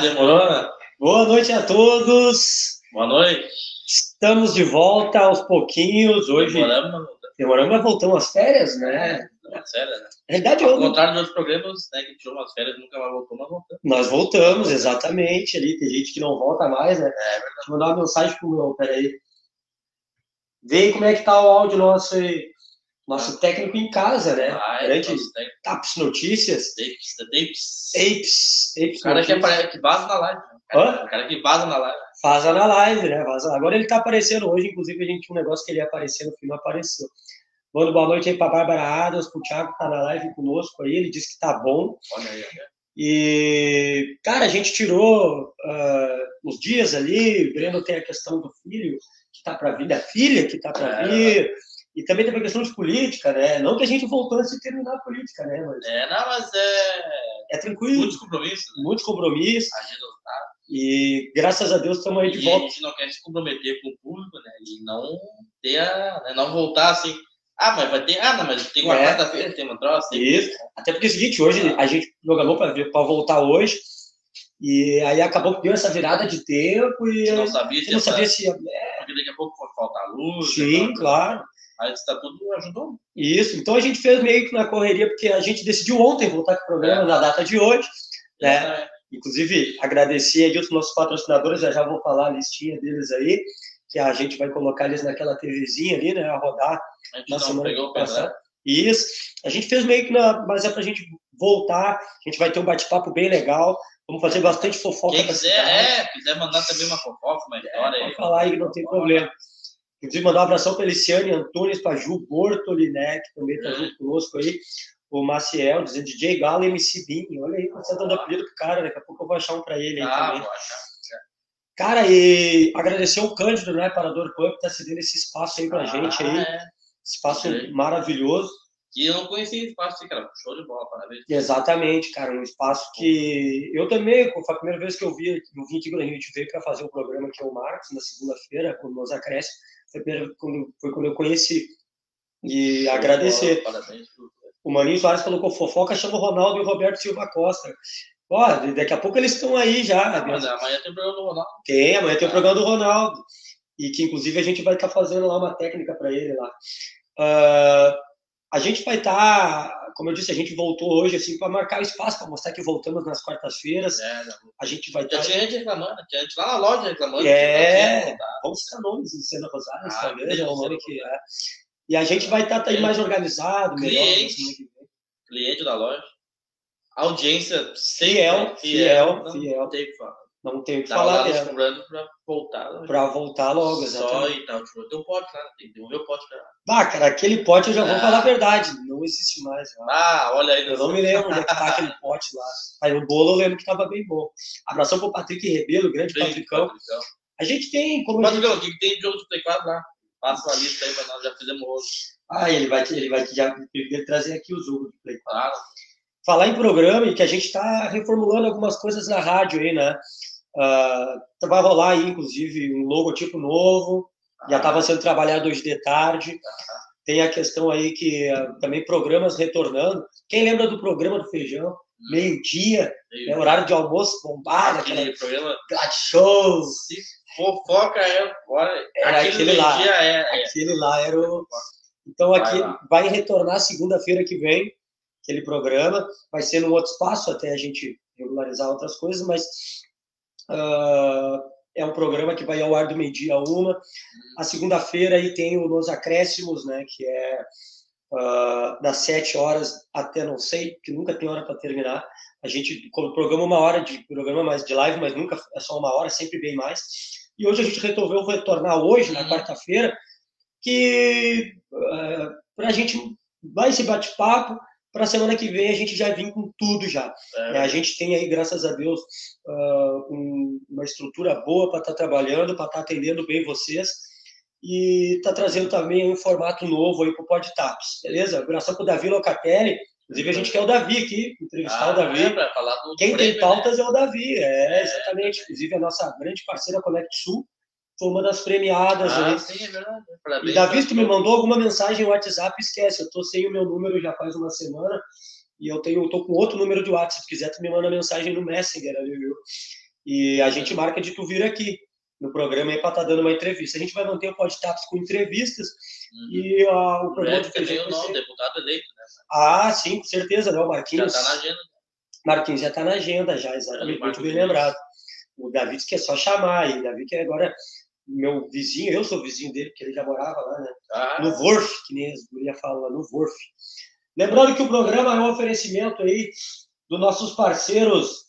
Demorou, né? Boa noite a todos. Boa noite. Estamos de volta aos pouquinhos. Hoje Demoramos, mas voltamos. demoramos, mas voltamos às férias, né? Não, sério, né? Na realidade, Ao eu, contrário de outros programas, né, que tirou umas férias nunca mais voltou, mas voltamos. nós voltamos, exatamente. Ali tem gente que não volta mais, né? É Deixa eu mandar uma mensagem pro meu. Peraí. Vê como é que tá o áudio nosso aí. Nosso técnico em casa, né? Ai, Grande nossa, tem Taps Notícias. tapes, tapes. Apes. Apes O cara que, Notícias. apare... que vaza na live. né? Hã? O cara que vaza na live. Vaza na live, né? Vaza. Agora ele tá aparecendo hoje, inclusive a gente tinha um negócio que ele ia aparecer no filme, apareceu. Mando boa noite aí pra Bárbara Adams, pro Thiago que tá na live conosco aí, ele disse que tá bom. Olha aí, olha. E, cara, a gente tirou ah, os dias ali, o Breno tem a questão do filho que tá para vir, da filha que tá para É. e também tem a questão de política, né? Não que a gente voltou antes de terminar a política, né? Mas É, não, mas é. é tranquilo, Muitos compromissos. Né? muitos compromissos, A agenda tá. e graças a Deus estamos aí de E a volta. gente não quer se comprometer com o público, né? E não ter a. Né? Não voltar assim. Ah, mas vai ter. Ah, não, mas tem uma É. quarta-feira, tem uma troça. tem- Isso. Até porque é o seguinte, hoje a gente programou para voltar hoje, e aí acabou que deu essa virada de tempo A e gente não sabia se não essa- sabia se. porque daqui a pouco pode faltar luz. Sim, né? claro. Aí está tudo ajudou. Isso. Então a gente fez meio que na correria, porque a gente decidiu ontem voltar com o programa É. na data de hoje. né? É. Inclusive, agradecer aí os nossos patrocinadores, já já vou falar a listinha deles aí, que a gente vai colocar eles naquela TVzinha ali, né, a rodar A gente na não semana pegou o pendrive. passada. Isso. A gente fez meio que na. Mas é pra gente voltar. A gente vai ter um bate-papo bem legal. Vamos fazer bastante fofoca Quem quiser, é, quiser mandar também uma fofoca, uma história aí. Pode falar aí que não tem problema. Inclusive, mandar um abração para Eliciane Antunes, para Ju Bortoli, né, que também está É. junto conosco aí. o Maciel, dizendo DJ Galo MC Bin. Olha aí, você tá dando apelido pro cara, daqui a pouco eu vou achar um pra ele aí Ah, também. vou achar. Cara, e agradecer o Cândido, né, Parador Pub, que tá cedendo esse espaço aí pra Ah, gente aí. é. Espaço Ok. maravilhoso. Que eu não conhecia esse espaço cara. Show de bola, parabéns. Exatamente, cara, um espaço que eu também, foi a primeira vez que eu vi, eu vim aqui quando a gente veio para fazer o programa aqui o Marcos na segunda-feira, quando nós acréscimos, quando, foi quando eu conheci. E agradecer. Parabéns. O Maninho Soares colocou fofoca, chama o Ronaldo e o Roberto Silva Costa. Ó, daqui a pouco eles estão aí já. Ah, mas amanhã tem programa do Ronaldo. Tem, amanhã tem o programa do Ronaldo. E que, inclusive, a gente vai estar fazendo lá uma técnica para ele lá. Ah, a gente vai estar, como eu disse, a gente voltou hoje assim para marcar o espaço, para mostrar que voltamos nas quartas-feiras. É, já, A gente vai já estar. tinha gente reclamando, tinha gente lá na loja reclamando. É. não Vamos citar nomes em Cena Rosário, Ah, talvez, é um nome que é. E a gente vai estar aí mais organizado, melhor. Cliente. vem. Cliente da loja. Audiência sempre Fiel, fiel, não fiel. tem o que falar. Não tenho o que Tava falar lá dela. cobrando pra voltar. Para voltar logo, Só exatamente. e tal. Tipo, tem um pote lá, tem que devolver o pote pra ela. Ah, cara, aquele pote eu já vou Ah. falar a verdade. Não existe mais. né? Ah, olha aí. Eu não me lembro onde é que tá aquele pote lá. Aí o bolo eu lembro que tava bem bom. Abração pro Patrick Rebelo, grande Patricão. Patricão. A gente tem, como gente... Patricão, o que que tem de jogo de Play 4 lá? Passa uma lista aí pra nós, já fizemos hoje. Ah, ele vai, ele vai já ele trazer aqui o jogo de Play 4. Claro. Falar em programa e que a gente está reformulando algumas coisas na rádio aí, né? Ah, vai rolar aí, inclusive, um logotipo novo. Já estava sendo trabalhado hoje de tarde. Tem a questão aí que ah, também programas retornando. Quem lembra do programa do Feijão? Meio-dia, né, horário de almoço bombado, Aquele programa, Glad Show. se fofoca é. Era aquele aquele lá. é. é. Aquele lá era o. Então Vai aqui lá. vai, retornar segunda-feira que vem aquele programa. Vai ser num outro espaço até a gente regularizar outras coisas, mas ah, é um programa que vai ao ar do meio-dia a uma. A segunda-feira aí tem o Nos Acréscimos, né? Que é ah, das sete horas até não sei, que nunca tem hora para terminar. A gente programa uma hora de programa mais de live, mas nunca é só uma hora, sempre bem mais. E hoje a gente resolveu retornar hoje, na Uhum. quarta-feira, que para a gente vai esse bate-papo, para a semana que vem a gente já vir com tudo já. É, a gente tem aí, graças a Deus, ah, um- uma estrutura boa para estar trabalhando, para estar atendendo bem vocês e está trazendo também um formato novo aí para o Podtaps, beleza? Abração para o Davi Locatelli. Inclusive, a gente quer o Davi aqui, entrevistar o Davi. É, Quem tem prêmio, né? pautas é o Davi, é, exatamente. Inclusive, a nossa grande parceira Conect Sul foi uma das premiadas Ah, aí. sim, é verdade. Parabéns, E Davi, tu me mandou alguma mensagem no WhatsApp, esquece. Eu tô sem o meu número já faz uma semana e eu tenho, eu tô com outro número de WhatsApp. Se quiser, tu me manda mensagem no Messenger ali, viu? E a gente marca de tu vir aqui no programa aí para estar dando uma entrevista. A gente vai manter o Podtaps com entrevistas Uhum. e ah, o programa Red de o nome, ser... deputado eleito, né? Ah, sim, com certeza, né? O Já Marquinhos. tá na agenda. Marquinhos já está na agenda, já, exatamente, muito bem lembrado. O Davi disse que é só chamar, e o Davi que é agora meu vizinho, eu sou vizinho dele, porque ele já morava lá, né? Ah, No Vorf, que nem as gurias falam no Vorf. Lembrando que o programa é um oferecimento aí dos nossos parceiros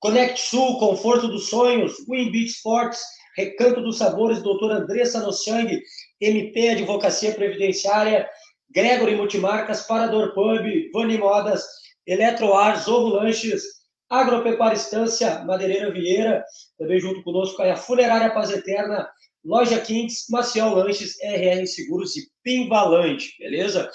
Conect Sul, Conforto dos Sonhos, Win Beach Sports, Recanto dos Sabores, Doutor Andressa Nossang, MP Advocacia Previdenciária, Gregory Multimarcas, Parador Pub, Vani Modas, Eletroar, Zorro Lanches, Agropecuária Estância, Madeireira Vieira, também junto conosco aí a Funerária Paz Eterna, Loja Kings, Maciel Lanches, RR Seguros e Pimvalante, beleza?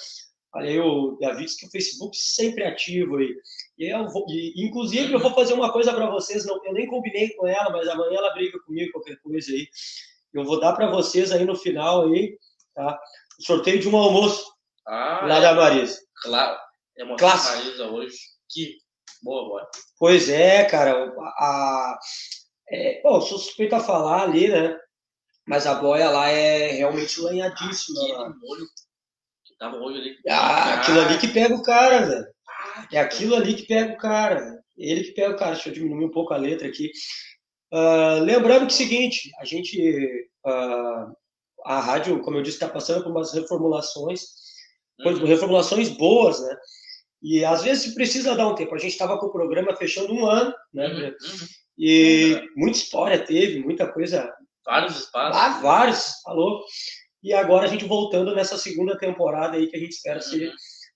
Olha aí o David que o Facebook sempre ativo aí. E eu vou, e, inclusive, eu vou fazer uma coisa para vocês, não, eu nem combinei com ela, mas amanhã ela briga comigo, qualquer coisa aí. Eu vou dar para vocês aí no final aí, tá? O sorteio de um almoço ah lá é, da Marisa. claro. É uma Clássico. Marisa hoje. Que boa, boa. Pois é, cara. A, é, bom, sou suspeito a falar ali, né? Mas a boia lá é realmente lanhadíssima. Aquele lá. molho que tava hoje ali. Ah, aquilo ali que pega o cara, velho. Ah, É aquilo ali que pega o cara. Ele que pega o cara. Deixa eu diminuir um pouco a letra aqui. Ah, lembrando que é o seguinte, a gente. ah, a rádio, como eu disse, está passando por umas reformulações, Uhum. reformulações boas, né? E às vezes precisa dar um tempo. A gente estava com o programa fechando um ano, né? Uhum, uhum. E muita história teve, muita coisa. Vários espaços. Lá, vários, falou. E agora a gente voltando nessa segunda temporada aí, que a gente espera ser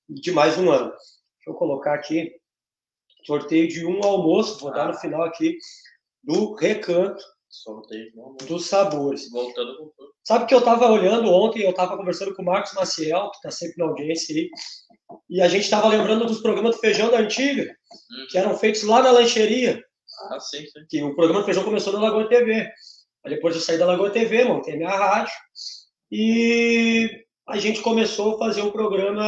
Uhum. de mais um ano. Deixa eu colocar aqui, sorteio de um almoço, vou ah. dar no final aqui, do Recanto Sorteio dos sabores. Voltando com tudo. Sabe que eu estava olhando ontem, eu estava conversando com o Marcos Maciel, que está sempre na audiência aí, e a gente estava lembrando dos programas do Feijão da Antiga, que eram feitos lá na lancheria. Ah, sim, sim. Que o programa do Feijão começou na Lagoa TV. Aí depois eu saí da Lagoa TV, montei minha rádio, e a gente começou a fazer o um programa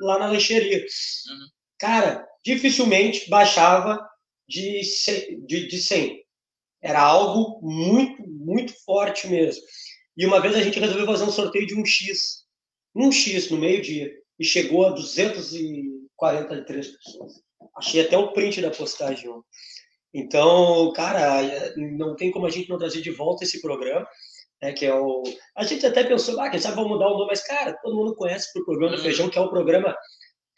lá na lancheria. Uhum. Cara, dificilmente baixava de, de, de 100. Era algo muito, muito forte mesmo. E uma vez a gente resolveu fazer um sorteio de um X. Um X no meio-dia. E chegou a 243 pessoas. Achei até o print da postagem. Então, cara, não tem como a gente não trazer de volta esse programa. Né, que é o... A gente até pensou, ah, quem sabe vamos mudar o nome, mas, cara, todo mundo conhece o programa do uhum. Feijão, que é o programa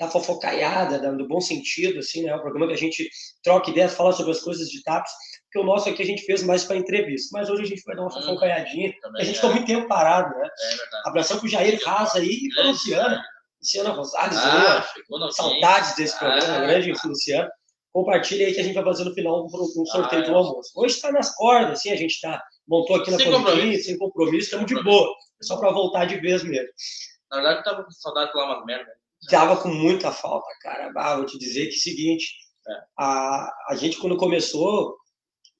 da fofocaiada, do bom sentido, assim, né? É um programa que a gente troca ideias, fala sobre as coisas de TAPS porque o nosso aqui a gente fez mais para entrevista. Mas hoje a gente vai dar uma hum, fofocaiadinha, a gente é. ficou muito tempo parado, né? É. Abração pro Jair Raza aí e para Luciana. Luciana Rosales, ah, saudades desse programa, ah, grande Luciana. Compartilha aí que a gente vai fazer no final um, sorteio ah, do almoço. Hoje está nas cordas, assim, a gente tá, montou aqui na sem compromisso. sem compromisso, estamos de boa. É só para voltar de vez mesmo. Na verdade, eu tava com saudade de falar umas merda. Tava com muita falta, cara. Ah, vou te dizer que é o seguinte, é. a, a gente quando começou,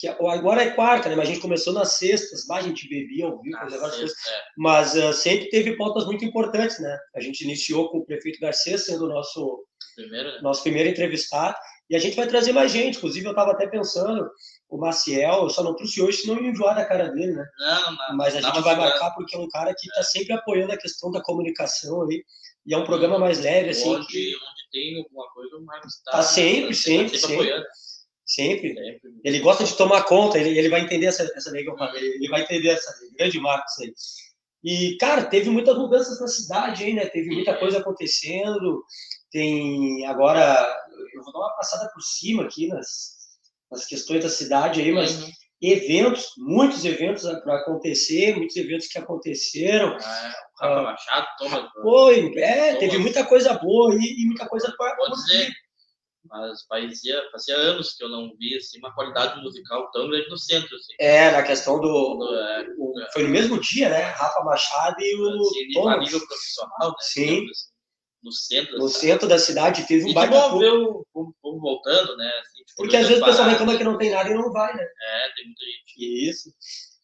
que agora é quarta, né? Mas a gente começou nas sextas, a gente bebia ao vivo, várias coisas. É. Mas uh, sempre teve pautas muito importantes, né? A gente iniciou com o prefeito Garcês sendo o nosso primeiro, né? nosso primeiro entrevistado. E a gente vai trazer mais gente. Inclusive, eu estava até pensando, o Maciel, eu só não trouxe hoje, senão ia enjoar da cara dele, né? Não, não, Mas a gente vai marcar porque é um cara que está é. sempre apoiando a questão da comunicação aí. E é um programa mais leve, assim. Onde, que... onde tem alguma coisa, o Marcos está. Tá sempre, tá sempre, sempre. sempre. Sempre. Ele gosta de tomar conta, ele, ele vai entender essa, essa lei que eu falei, ele vai entender essa grande Marcos aí. E, cara, teve muitas mudanças na cidade aí, né? Teve muita coisa acontecendo. Tem agora, eu vou dar uma passada por cima aqui nas, nas questões da cidade aí, mas uhum. eventos, muitos eventos para acontecer, muitos eventos que aconteceram. Ah, o Rafa Machado, toma. Foi, é, teve muita coisa boa e, e muita coisa para acontecer mas fazia, fazia anos que eu não via assim, uma qualidade musical tão grande no centro. Assim. É, na questão do. do é, o, foi no mesmo dia, né? Rafa Machado e o. Assim, a nível profissional, né? Sim. Assim, no centro. No centro da cidade teve um e baita. bom ver o povo voltando, né? Assim, tipo, Porque às vezes o pessoal reclama que não tem nada e não vai, né? É, tem muita gente. Isso.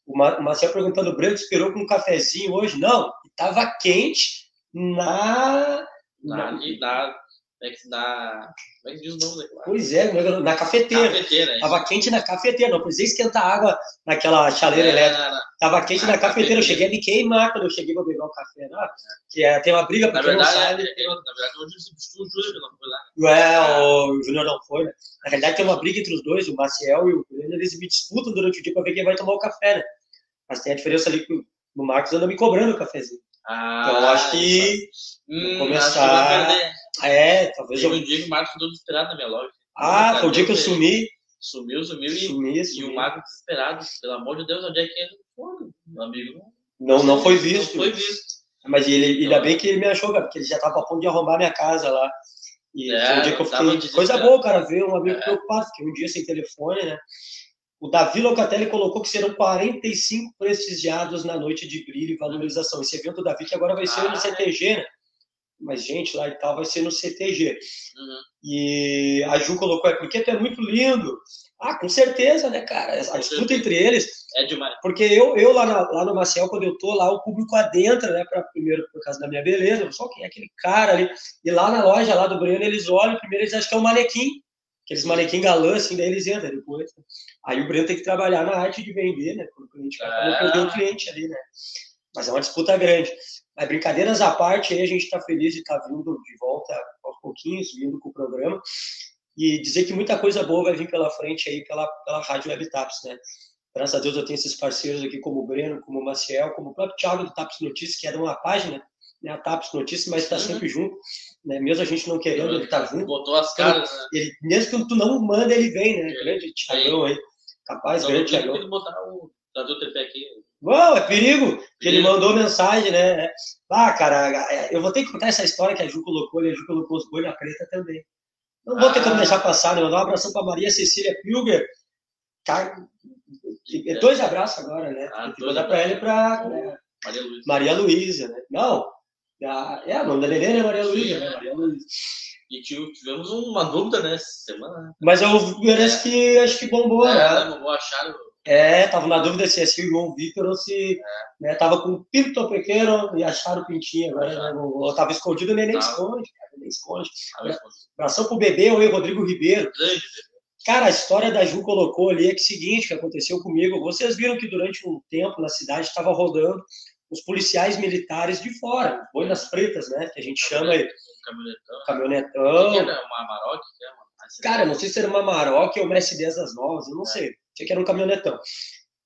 O Marcelo perguntando, o Breno esperou com um cafezinho hoje? Não, estava quente na. Na, na, é que na. Como é que diz o nome daquela? Pois é, na cafeteira. cafeteira é. Tava quente na cafeteira, não precisei esquentar água naquela chaleira é, elétrica. Não, não. Tava quente na, na cafeteira. cafeteira. eu cheguei a me queimar quando eu cheguei para beber o café. Não, que é, tem uma briga porque não sabe. É, na verdade, hoje substitui o Júnior, não foi lá. Né? É, ah. o Júnior não foi, né? Na realidade, tem uma briga entre os dois, o Maciel e o Breno, eles me disputam durante o dia para ver quem vai tomar o café, né? Mas tem a diferença ali que o Marcos anda me cobrando o cafezinho. Ah, então eu acho que hum, começar. É, talvez. Teve eu... um dia que o Marcos ficou desesperado na minha loja. Ah, foi o dia que eu sumi. Sumiu, sumiu e, sumi, e o Marcos desesperado. Pelo amor de Deus, onde é que ele foi? Meu amigo não. Não, foi visto. Não foi visto. Mas ele, ainda bem que ele me achou, cara, porque ele já estava a ponto de arrombar minha casa lá. E é, foi um dia que eu fiquei. Coisa boa, cara, ver um amigo é. preocupado, fiquei um dia sem telefone, né? O Davi Locatelli colocou que serão 45 prestigiados na noite de brilho e valorização. Esse evento, Davi, que agora vai ser ah, no CTG, né? Mas, gente, lá e tal, vai ser no CTG. Uhum. E a Ju colocou, é porque tu é muito lindo. Ah, com certeza, né, cara? A disputa entre eles. É demais. Porque eu, eu lá, na, lá no Maciel, quando eu tô lá, o público adentra, né? Pra, primeiro, por causa da minha beleza, só quem é aquele cara ali. E lá na loja lá do Breno, eles olham, primeiro eles acham que é um manequim aqueles manequim galã, assim, daí eles entram depois. Aí o Breno tem que trabalhar na arte de vender, né? Quando o cliente vai, perder o cliente ali, né? Mas é uma disputa grande. Mas brincadeiras à parte, aí a gente está feliz de estar tá vindo de volta aos pouquinhos, vindo com o programa. E dizer que muita coisa boa vai vir pela frente aí pela, pela Rádio Web Taps, né? Graças a Deus eu tenho esses parceiros aqui como o Breno, como o Maciel, como o próprio Thiago do Taps Notícias, que é de uma página, né, a Taps Notícias, mas está uhum. sempre junto né? Mesmo a gente não querendo, ele tá junto. Botou as caras, né? Ele, mesmo que tu não manda, ele vem, né? É. Grande Thiagão aí. Capaz, não, grande Thiagão. Tem que botar o tripé aqui. Bom, é perigo. Ele mandou mensagem, né? Ah, cara, eu vou ter que contar essa história que a Ju colocou, e a Ju colocou os boi na preta também. Não vou ter como ah. deixar passar, né? Mandar um abração para Maria Cecília Pilger. Dois abraços agora, né? Ah, vou dar para ela e para né? Maria Luísa. Maria Luísa, né? Não, é, o nome da neném é Maria Luísa, né? Maria Luísa. E tivemos uma dúvida, né, semana. Né? Mas eu parece é. que acho que bombou, é, né? Bombou, acharam. É, tava na dúvida se é se o João Vitor ou se. É. Né, tava com o pinto pequeno e acharam o pintinho agora. Né, ou tava escondido, nem, nem esconde, cara, nem esconde. Abração pro bebê, oi, Rodrigo Ribeiro. Grande Cara, a história da Ju colocou ali é que é o seguinte, que aconteceu comigo. Vocês viram que durante um tempo na cidade estava rodando os policiais militares de fora, boinas pretas, né? Que a gente chama aí. Caminhonetão. Caminhonetão. Que era uma Amarok? Que é uma... Cara, não sei se era uma Amarok ou uma S10 das novas, eu não é. sei. Tinha que era um caminhonetão.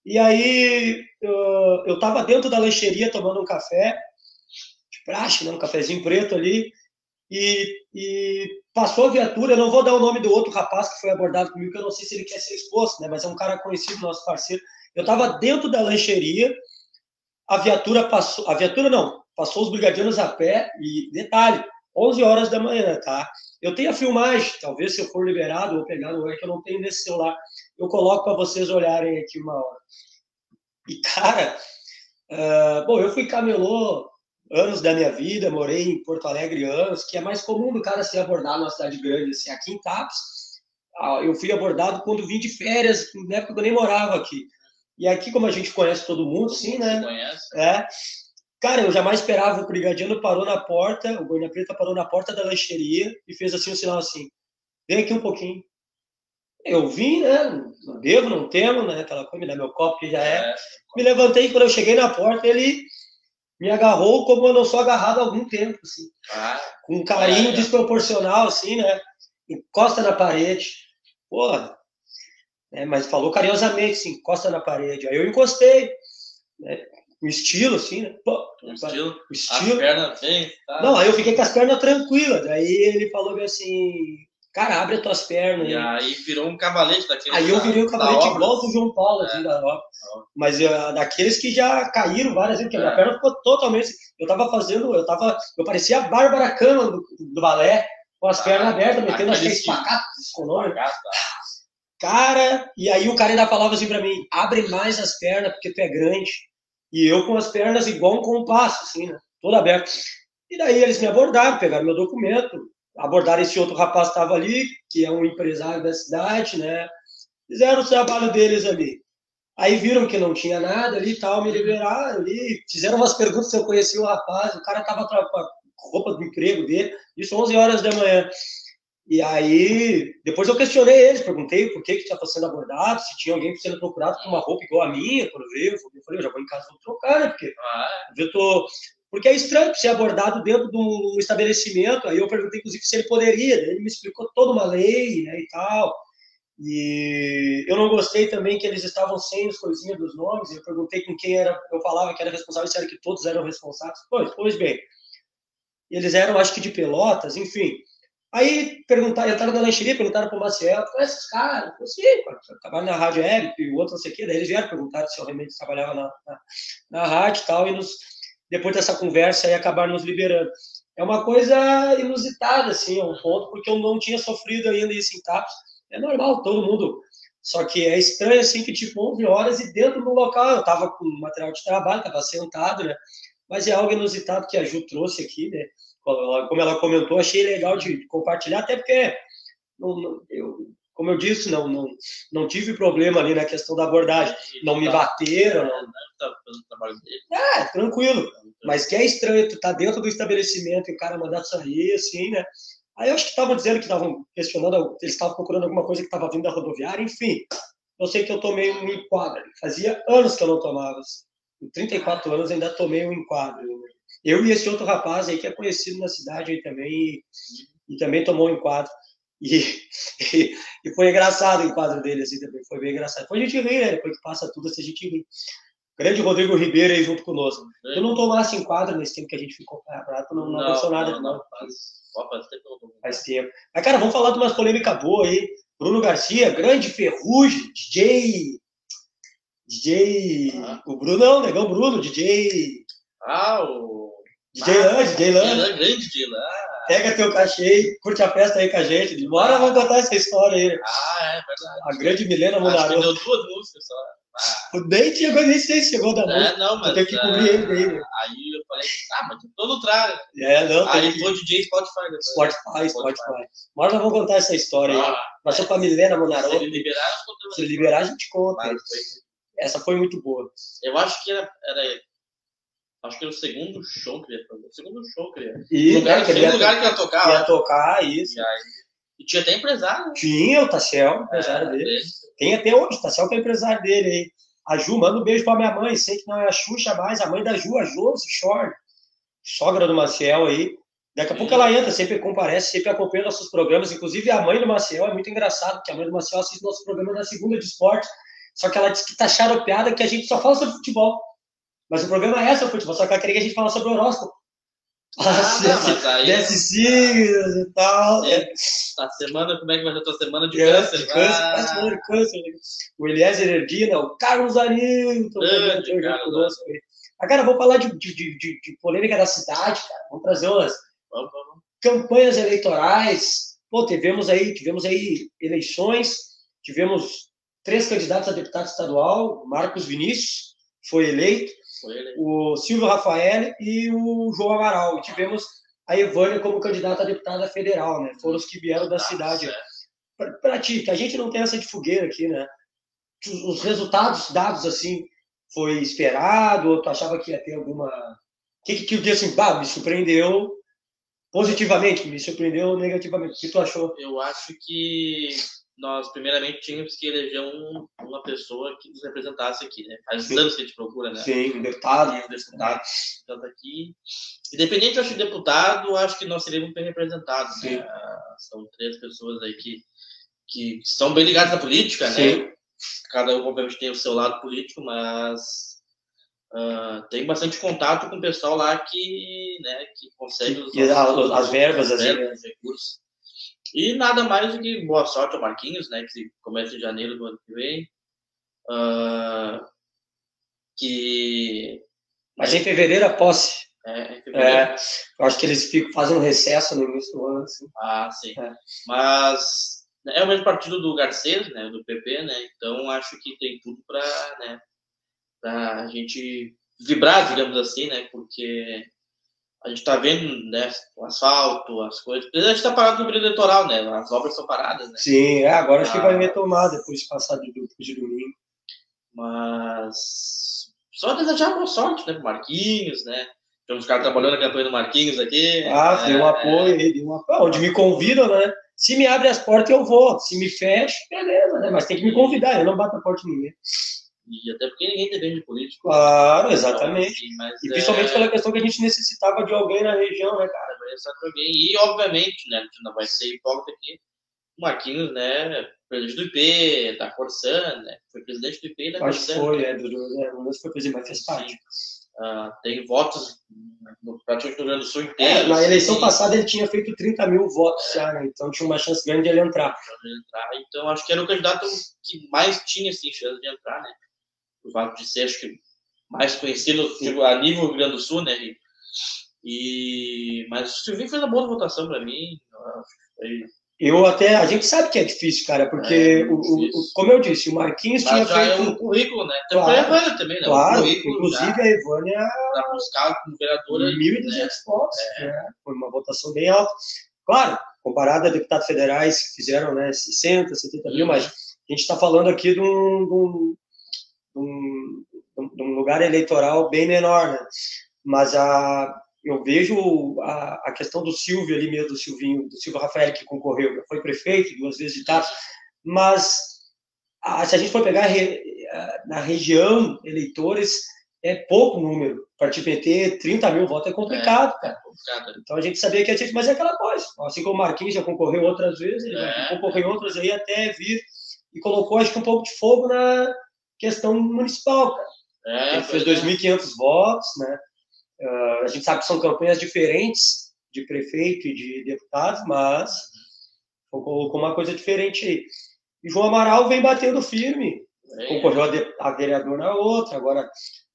E aí eu, eu tava dentro da lancheria tomando um café, de praxe, né? Um cafezinho preto ali. E, e, passou a viatura, eu não vou dar o nome do outro rapaz que foi abordado comigo, que eu não sei se ele quer ser exposto, né? Mas é um cara conhecido, nosso parceiro. Eu estava dentro da lancheria, a viatura passou, a viatura não, passou os brigadianos a pé e detalhe, 11 horas da manhã, tá? Eu tenho a filmagem, talvez se eu for liberado ou pegar ar que eu não tenho nesse celular, eu coloco para vocês olharem aqui uma hora. E cara, uh, bom, eu fui camelô anos da minha vida, morei em Porto Alegre anos, que é mais comum do cara ser abordado numa cidade grande, assim, aqui em Tapes, ah, eu fui abordado quando vim de férias, na época eu nem morava aqui. E aqui, como a gente conhece todo mundo, sim, né? Conhece. É. Cara, eu jamais esperava. O brigadiano parou na porta, o Boina Preta parou na porta da lancheria e fez assim um sinal assim: vem aqui um pouquinho. Eu vim, né? Não devo, não temo, né? Aquela coisa, me dá meu copo que já é. é. Me levantei quando eu cheguei na porta, ele me agarrou como eu não sou agarrado há algum tempo, assim. Ah, com um carinho é, desproporcional, assim, né? Encosta na parede. Porra, né? mas falou carinhosamente, assim, encosta na parede. Aí eu encostei, né? o estilo, assim, né? Pô, o estilo, o estilo. As pernas bem, tá? Não, aí eu fiquei com as pernas tranquilas. Daí ele falou assim, cara, abre as tuas pernas. E aí, virou um cavalete daquele. Aí eu virei um cavalete igual do João Paulo, assim, é. da obra. Mas uh, daqueles que já caíram várias vezes, porque é. a minha perna ficou totalmente. Eu tava fazendo, eu tava. Eu parecia a Bárbara Cama do, do balé, com as ah, pernas abertas, metendo as três pacatas, Cara, e aí o cara ainda falava assim para mim: abre mais as pernas porque tu é grande. E eu com as pernas igual um compasso, assim, né? Todo aberto. E daí eles me abordaram, pegaram meu documento, abordaram esse outro rapaz que estava ali, que é um empresário da cidade, né? Fizeram o trabalho deles ali. Aí viram que não tinha nada ali e tal, me liberaram ali, fizeram umas perguntas se eu conhecia o rapaz, o cara estava com a roupa do emprego dele, isso 11 horas da manhã. E aí, depois eu questionei eles, perguntei por que que estava sendo abordado, se tinha alguém sendo procurado com uma roupa igual a minha, quando veio. Eu falei, eu já vou em casa, vou trocar, né? Porque ah. eu tô... Porque é estranho ser abordado dentro de um estabelecimento. Aí eu perguntei, inclusive, se ele poderia. Ele me explicou toda uma lei né, e tal. E eu não gostei também que eles estavam sem as coisinhas dos nomes. Eu perguntei com quem era, eu falava que era responsável, se era que todos eram responsáveis. Pois, pois bem. Eles eram, acho que de Pelotas, enfim. Aí perguntaram, entraram na lancheria, perguntaram para o Maciel, conhece esses caras? Eu falei, sim, trabalho na Rádio Web, e outro não sei o quê. Daí eles vieram perguntar se eu realmente trabalhava na, na, na rádio e tal, e nos, depois dessa conversa aí acabaram nos liberando. É uma coisa inusitada, assim, é um ponto, porque eu não tinha sofrido ainda isso em TAPS. É normal, todo mundo. Só que é estranho, assim, que tipo 11 horas e dentro do local, eu tava com material de trabalho, tava sentado, né? Mas é algo inusitado que a Ju trouxe aqui, né? como ela comentou, achei legal de compartilhar, até porque, eu, como eu disse, não, não, não tive problema ali na questão da abordagem. Não me bateram. Não... É, tranquilo. Mas que é estranho, tu tá dentro do estabelecimento e o cara mandar sair, assim, né? Aí eu acho que estavam dizendo que estavam questionando, eles estavam procurando alguma coisa que estava vindo da rodoviária, enfim. Eu sei que eu tomei um enquadro. Fazia anos que eu não tomava. Em 34 anos ainda tomei um enquadro. Né? Eu e esse outro rapaz aí que é conhecido na cidade aí também e, e também tomou um enquadro. E, e, e, foi engraçado o enquadro dele assim também, foi bem engraçado. Depois a gente ri, né? Depois que passa tudo, assim, a gente ri. Grande Rodrigo Ribeiro aí junto conosco. É. Eu não tomasse enquadro nesse tempo que a gente ficou barato, não, não, não aconteceu nada. Não, não, faz, faz, tempo. faz tempo. Mas, cara, vamos falar de umas polêmicas boas aí. Bruno Garcia, grande ferrugem, DJ DJ. Ah. O Bruno não, negão Bruno, DJ. Ah, o. DJ Lan, DJ Lan. Lan, grande DJ Lan. Pega teu cachê, curte a festa aí com a gente. Bora, vamos contar essa história aí. Ah, é verdade. A grande Milena Munaroto. deu duas músicas só. Nem chegou, nem sei se chegou da música. É, não, mas. Eu tenho que é, cobrir ele daí. né? Aí eu falei, ah, mas tô no trago. É, não, Aí foi DJ Spotify depois. Spotify, Spotify. Bora, nós vamos contar essa história aí. Ah, Nós somos com a Milena se Munaroto. ele liberar. Se liberar, a gente conta. Essa foi muito boa. Eu acho que era, era. Acho que era o segundo show que ele ia fazer. O segundo show que ele ia. E O lugar, né, que ele ia, lugar que ia tocar. ia lá. tocar isso. E aí. E tinha até empresário. né? Tinha o Tassel, empresário É, dele. dele. Tem até hoje, o Tassel que é empresário dele aí. A Ju, manda um beijo pra minha mãe. Sei que não é a Xuxa mais, a mãe da Ju, a Josi Shore, sogra do Maciel aí. Daqui a pouco ela entra, sempre comparece, sempre acompanha nossos programas. Inclusive, a mãe do Maciel é muito engraçado, porque a mãe do Maciel assiste nosso programa na segunda de esporte. Só que ela diz que tá charopeada que a gente só fala sobre futebol. Mas o programa é sobre futebol, só que ela queria que a gente falasse sobre horóscopo. Ah, não, mas aí. Desce signos e tal. É, A semana, como é que vai ser a tua semana de Câncer, câncer? câncer, Ah, de câncer. né? O Eliezer Erdina, o Carlos Arilton, Grande Carlos aí. Ah, cara, vamos falar de, de, de, de- polêmica da cidade, cara. Vamos trazer umas Vamos, vamos. campanhas eleitorais. Pô, tivemos aí, tivemos aí eleições, tivemos três candidatos a deputado estadual, Marcos Vinícius foi eleito. O Silvio Rafael e o João Amaral. E tivemos a Evânia como candidata a deputada federal, né? Foram os que vieram da Ah, cidade pra ti, que a gente não tem essa de fogueira aqui, né? Os, os resultados dados assim, foi esperado, ou tu achava que ia ter alguma. O que que disse assim, bah, me surpreendeu positivamente, me surpreendeu negativamente. O que tu achou? Eu acho que nós, primeiramente, tínhamos que eleger um- uma pessoa que nos representasse aqui, né? Faz Sim. anos que a gente procura, né? Sim, um deputado. E os deputados tanto aqui. Independente, eu acho, de deputado, acho que nós seríamos bem representados, Sim. né? São três pessoas aí que, que são bem ligadas à política, Sim. né? Cada um, obviamente, tem o seu lado político, mas ah, tem bastante contato com o pessoal lá que, né, que consegue os E a- as verbas, as assim, verbas, os recursos. E nada mais do que boa sorte ao Marquinhos, né? Que começa em janeiro do ano que vem. Ah, que Mas em fevereiro a posse. é, em fevereiro. É, eu acho que eles ficam, fazem um recesso no início do ano. Assim. Ah, sim. É. Mas é o mesmo partido do Garcês, né? Do PP, né? Então acho que tem tudo para, né? Pra gente vibrar, digamos assim, né? Porque a gente está vendo, né? O asfalto, as coisas. A gente está parado no período eleitoral, né? As obras estão paradas, né? Sim, é, agora acho que Ah. vai retomar depois de passar de, de domingo. Mas só desejar boa sorte, né? Pro Marquinhos, né? Tem uns caras trabalhando na campanha do Marquinhos aqui. Ah, é, deu um apoio aí, deu um apoio. Onde me convidam, né? Se me abre as portas, eu vou. Se me fecha, beleza, né? Mas tem que me convidar, eu não bato a porta de ninguém. E até porque ninguém depende de político. Claro, Então, exatamente. assim, E é- principalmente pela questão que a gente necessitava de alguém na região, né, cara? Alguém. E, obviamente, né, a gente não vai ser hipócrita aqui. O Marquinhos, né, presidente do IP, da Corsan, né, foi presidente do IP e da Acho que Corsan. foi, é, do, é, se foi presidente, mas fez parte. Ah, tem votos no, praticamente no Rio Grande do Sul É, inteiro. na eleição assim, passada ele tinha feito 30 mil votos já, né? Então tinha uma chance grande de ele entrar. Então, acho que era o candidato que mais tinha, assim, chance de entrar, né, por fato de ser, acho que, mais conhecido digo, a nível Rio Grande do Sul, né, e, e- mas o Silvinho fez uma boa votação para mim, foi Eu até, a gente sabe que é difícil, cara, porque, É, o, o- o- como eu disse, o Marquinhos tinha Mas já é feito. um currículo, né? Claro. a Evânia também, né? Claro, inclusive já a Evânia pra buscar como vereadora. 1.200 né? votos, né? foi uma votação bem alta. Claro, comparado a deputados federais que fizeram né, 60, 70 mil, mas a gente está falando aqui de um, de, um, um- de um lugar eleitoral bem menor, né? Mas a, eu vejo a, a questão do Silvio ali mesmo, do Silvinho, do Silvio Rafael que concorreu, já foi prefeito duas vezes de Tato, mas a- se a gente for pegar re- a- na região eleitores, é pouco número. Partido PT, 30 mil votos é complicado, cara. Complicado. Então a gente sabia que ia ter, mas é aquela coisa. Assim como o Marquinhos já concorreu outras vezes, ele É. vai concorrer outras aí até vir e colocou, acho que um pouco de fogo na questão municipal, cara. É, Ele fez pois é. 2.500 votos, né? Ah, a gente sabe que são campanhas diferentes de prefeito e de deputado, mas colocou uma coisa diferente aí. E João Amaral vem batendo firme. é. concorreu a, de, a vereador na outra, agora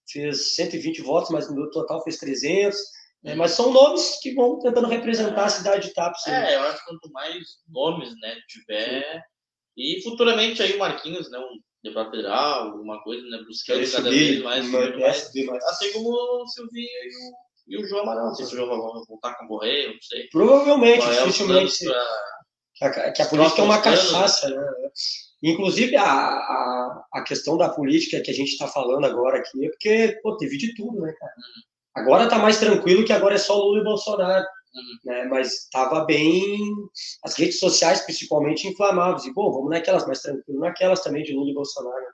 fez 120 votos, mas no total fez 300. Né? Mas são nomes que vão tentando representar a cidade de Tapos. É, eu acho que quanto mais nomes né, tiver. Sim. E futuramente aí o Marquinhos, né? Um deputado federal, alguma coisa, né? Buscando cada vez mais, mais, mais. Assim como o Silvinho e o, e o João Amaral. Não sei se o João vai voltar a concorrer, não sei. Provavelmente, é dificilmente. Pra... Que a, que a política é uma cachaça, né? Inclusive, a, a, a questão da política que a gente está falando agora aqui é porque, pô, teve de tudo, né, cara? Uhum. Agora está mais tranquilo que agora é só Lula e Bolsonaro. Uhum. Né? Mas estava bem. As redes sociais, principalmente, inflamavam. E, bom, vamos naquelas mais tranquilas, naquelas também de Lula e Bolsonaro.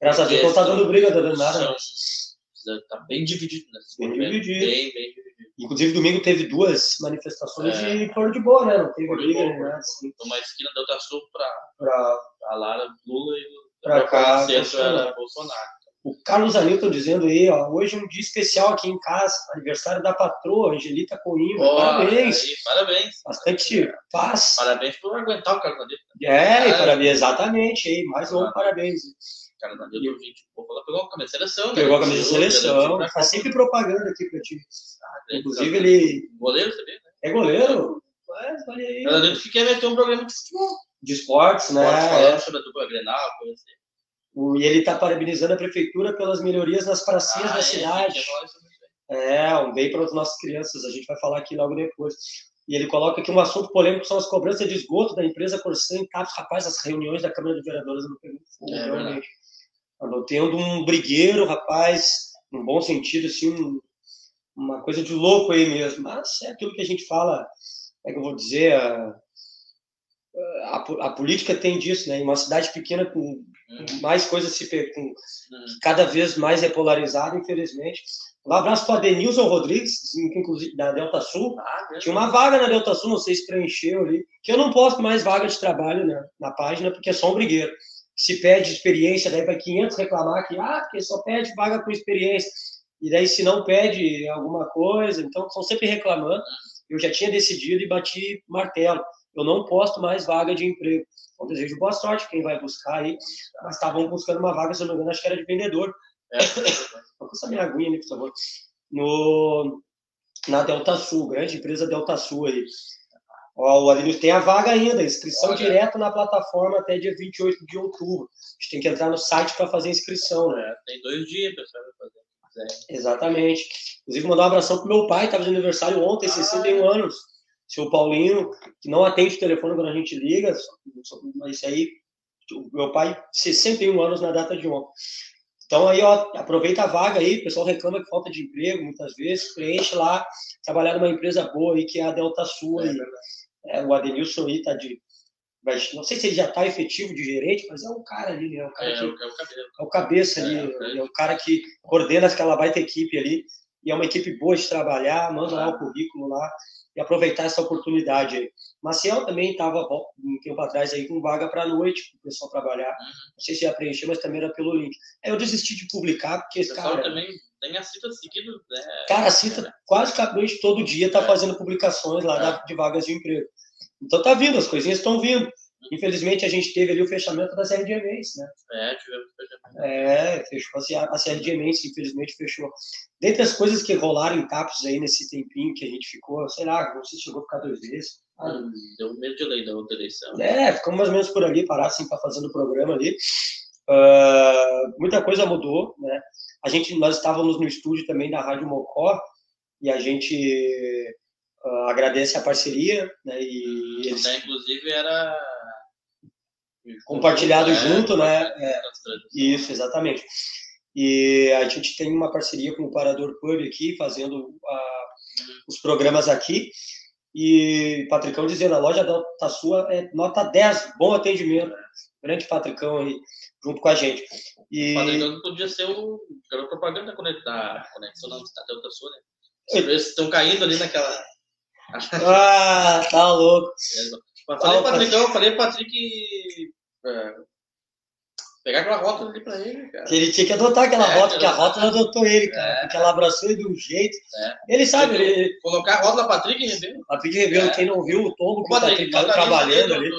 Graças a Deus não está dando briga, não tá dando nada. Está bem dividido, né? Bem dividido. Bem, bem dividido. Inclusive, domingo teve duas manifestações é. e foram de boa, né? Não teve briga, né? Assim. Uma esquina da sul para a Lara Lula e para cá, Bolsonaro. O Carlos Hamilton dizendo aí, ó, hoje é um dia especial aqui em casa, aniversário da patroa, Angelita Coimbra. Oh, parabéns. Aí, parabéns. Bastante paz. Parabéns por aguentar o Carlos Hamilton. É, parabéns, exatamente, aí, mais um parabéns. Carlos Hamilton, gente, pegou a camisa da seleção, né? Pegou a camisa da seleção, tá sempre propaganda aqui pra ti. Ah, Inclusive, ele. Goleiro, sabia? Né? É goleiro? Mas, olha aí. Carlos Hamilton fiquei meter um programa de futebol. De esportes, né? Falando sobre a dupla Grenal, coisa assim. E ele está parabenizando a prefeitura pelas melhorias nas pracinhas ah, da é, cidade. É, um bem para as nossas crianças, a gente vai falar aqui logo depois. E ele coloca que um assunto polêmico são as cobranças de esgoto da empresa Corsã em Tapos. Rapaz, as reuniões da Câmara de Vereadores não fogo, é, realmente. Andou tendo um brigueiro, rapaz, num bom sentido, assim, um, uma coisa de louco aí mesmo. Mas é aquilo que a gente fala, é que eu vou dizer, a, a, a política tem disso, né? Em uma cidade pequena com mais coisas se com, uhum. cada vez mais é polarizado, infelizmente. Um abraço para Denilson Rodrigues, inclusive da Delta Sul. Ah, Tinha uma vaga na Delta Sul, não sei se preencheu ali, que eu não posto mais vaga de trabalho né, na página, porque é só um brigueiro. Se pede experiência, daí vai 500 reclamar que, ah, porque só pede vaga com experiência. E daí, se não pede alguma coisa, então estão sempre reclamando. Eu já tinha decidido e bati martelo. Eu não posto mais vaga de emprego. Então, desejo boa sorte quem vai buscar aí. Mas estavam buscando uma vaga, se eu não me engano, acho que era de vendedor. É. Essa minha aguinha ali, por favor. No, na Delta Sul, grande empresa Delta Sul aí. Ó, o Alinus tem a vaga ainda, inscrição direto na plataforma até dia 28 de outubro. A gente tem que entrar no site para fazer inscrição, né? É, tem dois dias, pessoal, para fazer. É. Exatamente. Inclusive, mandar um abração pro meu pai, estava de aniversário ontem, ah, 61 anos seu Paulinho, que não atende o telefone quando a gente liga, isso aí, meu pai, 61 anos na data de ontem. Então aí, ó, aproveita a vaga aí, o pessoal reclama que falta de emprego muitas vezes, preenche lá, trabalhar numa empresa boa aí, que é a Delta Sul aí. É, o Adenilson aí tá de. Não sei se ele já está efetivo de gerente, mas é o cara ali, né? É o, cara é, que, é, o, cabeça. é o cabeça ali, é, é, o cara que coordena aquela baita equipe ali, e é uma equipe boa de trabalhar, manda lá o currículo lá, e aproveitar essa oportunidade aí. Maciel também estava um tempo atrás aí com vaga para a noite, para o pessoal trabalhar. Uhum. Não sei se ia preencher, mas também era pelo link. Aí eu desisti de publicar, porque, esse cara... também tem a Cita seguido, né? Cara, a Cita é. quase que todo dia está é. fazendo publicações lá é. de vagas de emprego. Então tá vindo, as coisinhas estão vindo. Infelizmente, a gente teve ali o fechamento da CRD Mendes, né? É, tivemos fechamento. É, fechou a, a CRD Mendes, infelizmente fechou. Dentre as coisas que rolaram em Tapos aí nesse tempinho que a gente ficou, sei lá, não sei se chegou a ficar dois vezes. Hum, deu medo de lei da outra eleição. É, ficamos mais ou menos por ali, parar assim, para fazendo o programa ali. Uh, muita coisa mudou, né? A gente, nós estávamos no estúdio também da Rádio Mocó e a gente uh, agradece a parceria, né? E eles... inclusive era compartilhado é, junto, né? É, isso, exatamente. E a gente tem uma parceria com o Parador Pub aqui, fazendo a, os programas aqui. E Patricão dizendo, a loja da sua é nota 10, bom atendimento. Grande Patricão aí, junto com a gente. E... O Patricão podia ser o garoto propaganda da conexão da Sul, né? Vocês estão caindo ali naquela. ah, tá louco. É, falei, Patricão, falei, Patrick é, pegar aquela rota ali pra ele, cara. Que ele tinha que adotar aquela é, rota, porque a rota adotou ele, cara. É. Porque ela abraçou ele de um jeito. É. Ele sabe. Ele, colocar a rota da Patrick Rebelo. Patrick Rebelo, é. quem não viu o tombo que o Patrick tá trabalhando ali.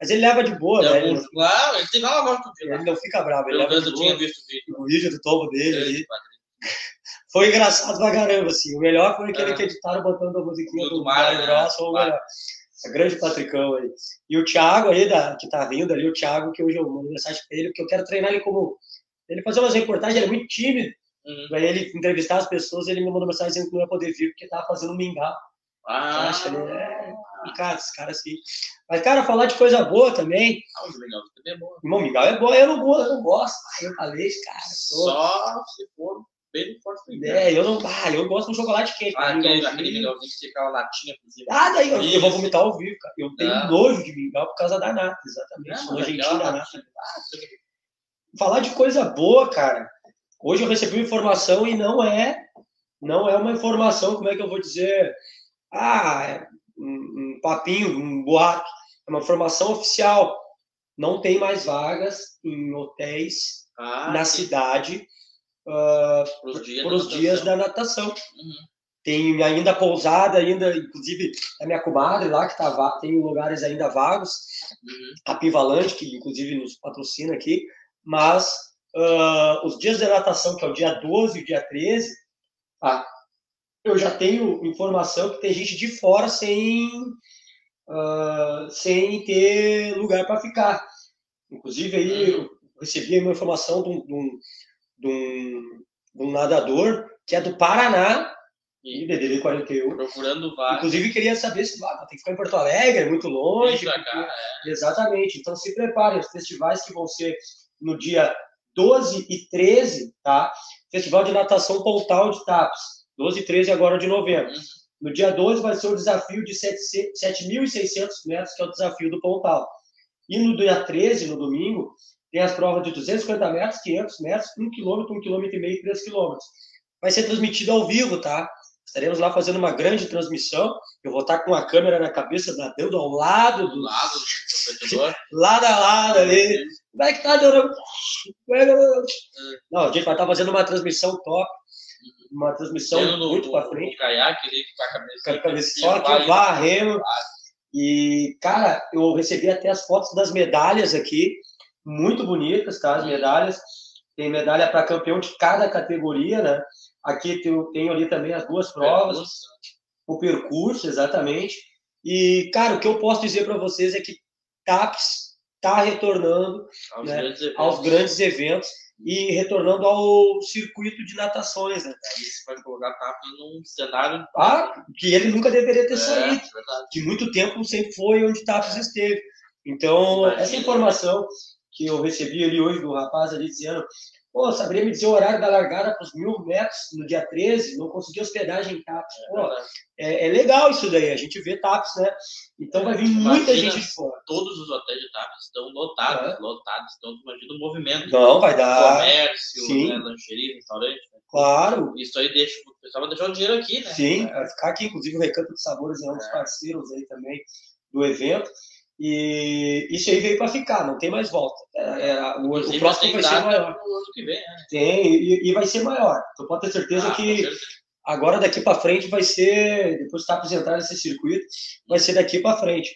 Mas ele leva de boa, né? Ele, Claro, ele tem lá do não- ele não fica bravo, ele Pelo menos eu tinha visto o vídeo. O vídeo do tombo dele ali. Foi engraçado pra caramba, assim. O melhor foi aquele É. que editaram botando a musiquinha Do do Mário, né? Grosso, foi o melhor. Grande Patricão aí. E o Thiago aí, da, que tá vindo ali, o Thiago, que hoje eu mando mensagem pra ele, porque eu quero treinar ele como. Ele fazer umas reportagens, ele é muito tímido. Uhum. Ele entrevistar as pessoas, ele me mandou mensagem dizendo que não ia poder vir porque tava fazendo mingau. Ah, Acha ele é. Cara, esse cara assim. Mas, cara, falar de coisa boa também. ah, o legal também é bom. Irmão, mingau é bom, eu não gosto, eu não gosto. Ah, eu falei, cara, sou. Só se for bem forte. É, eu não. Ah, eu gosto de um chocolate quente. Ah, aquele, aquele mingauzinho que tinha aquela latinha por cima. Ah, daí eu, eu vou vomitar ao vivo, cara. Eu tenho Ah. nojo de mingau por causa da nata, exatamente. Não, nojentinho da nata. Ah, você- Falar de coisa boa, cara. Hoje eu recebi uma informação e não é, não é uma informação, como é que eu vou dizer? Ah, é um, um papinho, um boato. É uma informação oficial. Não tem mais vagas em hotéis Ah, na cidade pros dias, para os da dias da natação. Uhum. Tem ainda pousada, ainda, inclusive, a minha comadre lá, que tá, tem lugares ainda vagos, Uhum. a Pivalante, que inclusive nos patrocina aqui, mas ah, os dias de natação, que é o dia 12 e o dia 13, ah, eu já tenho informação que tem gente de fora sem, ah, sem ter lugar para ficar. Inclusive, aí eu recebi uma informação de um, de um- de um- de um nadador que é do Paraná, E DDD 41. procurando vaga. Inclusive, queria saber se ah, tem que ficar em Porto Alegre, é muito longe. Vem pra cá, Exatamente. Então se preparem, os festivais que vão ser no dia 12 e 13, tá? Festival de Natação Pontal de Tapes, 12 e 13 agora de novembro. Uhum. No dia 12 vai ser o desafio de 700 7.600 metros, que é o desafio do Pontal. E no dia 13, no domingo, tem as provas de 250 metros, 500 metros, 1 km, 1 km e meio, 3 km. Vai ser transmitido ao vivo, tá? Estaremos lá fazendo uma grande transmissão. Eu vou estar com a câmera na cabeça, nadando ao lado do do, lado do competidor. lado a lado ali. Como é que tá, que- Não, a gente vai estar fazendo uma transmissão top. Uma transmissão no, muito para frente. caiaque ali com a cabeça. Com a cabeça só aqui, o varrendo. E, cara, eu recebi até as fotos das medalhas aqui. Muito bonitas, tá? As medalhas. Tem medalha para campeão de cada categoria, né? Aqui tem, tem ali também as duas provas o percurso, exatamente. E, cara, o que eu posso dizer para vocês é que TAPS está retornando Aos né, grandes eventos. aos grandes eventos e retornando ao circuito de natações, né? Aí você vai colocar TAP num cenário. Ah, que ele nunca deveria ter é, saído, verdade. que muito tempo sempre foi onde TAPS esteve. Então, Imagina. essa informação que eu recebi ali hoje do rapaz ali dizendo Pô, saberia me dizer o horário da largada para os mil metros no dia 13, não consegui hospedagem em TAPS. É Pô, verdade. é, é legal isso daí, a gente vê TAPS, né? Então vai vir muita Imagina. gente de fora. Todos os hotéis de TAP estão lotados, lotados. Então, tu imagina o movimento. Não, vai dar. Comércio, sim. né, lancheria, restaurante. né? Claro, Isso aí deixa, o pessoal vai deixar o dinheiro aqui, né? sim, vai ficar aqui, inclusive o Recanto de Sabores é um dos parceiros aí também do evento. E isso aí veio para ficar, não tem mais volta. É, é, o, o próximo vai ser maior. vem, né? Tem, e, e vai ser maior. Tu pode ter certeza Ah, que certeza. agora daqui para frente vai ser, depois que tá apresentar nesse circuito, vai ser daqui para frente.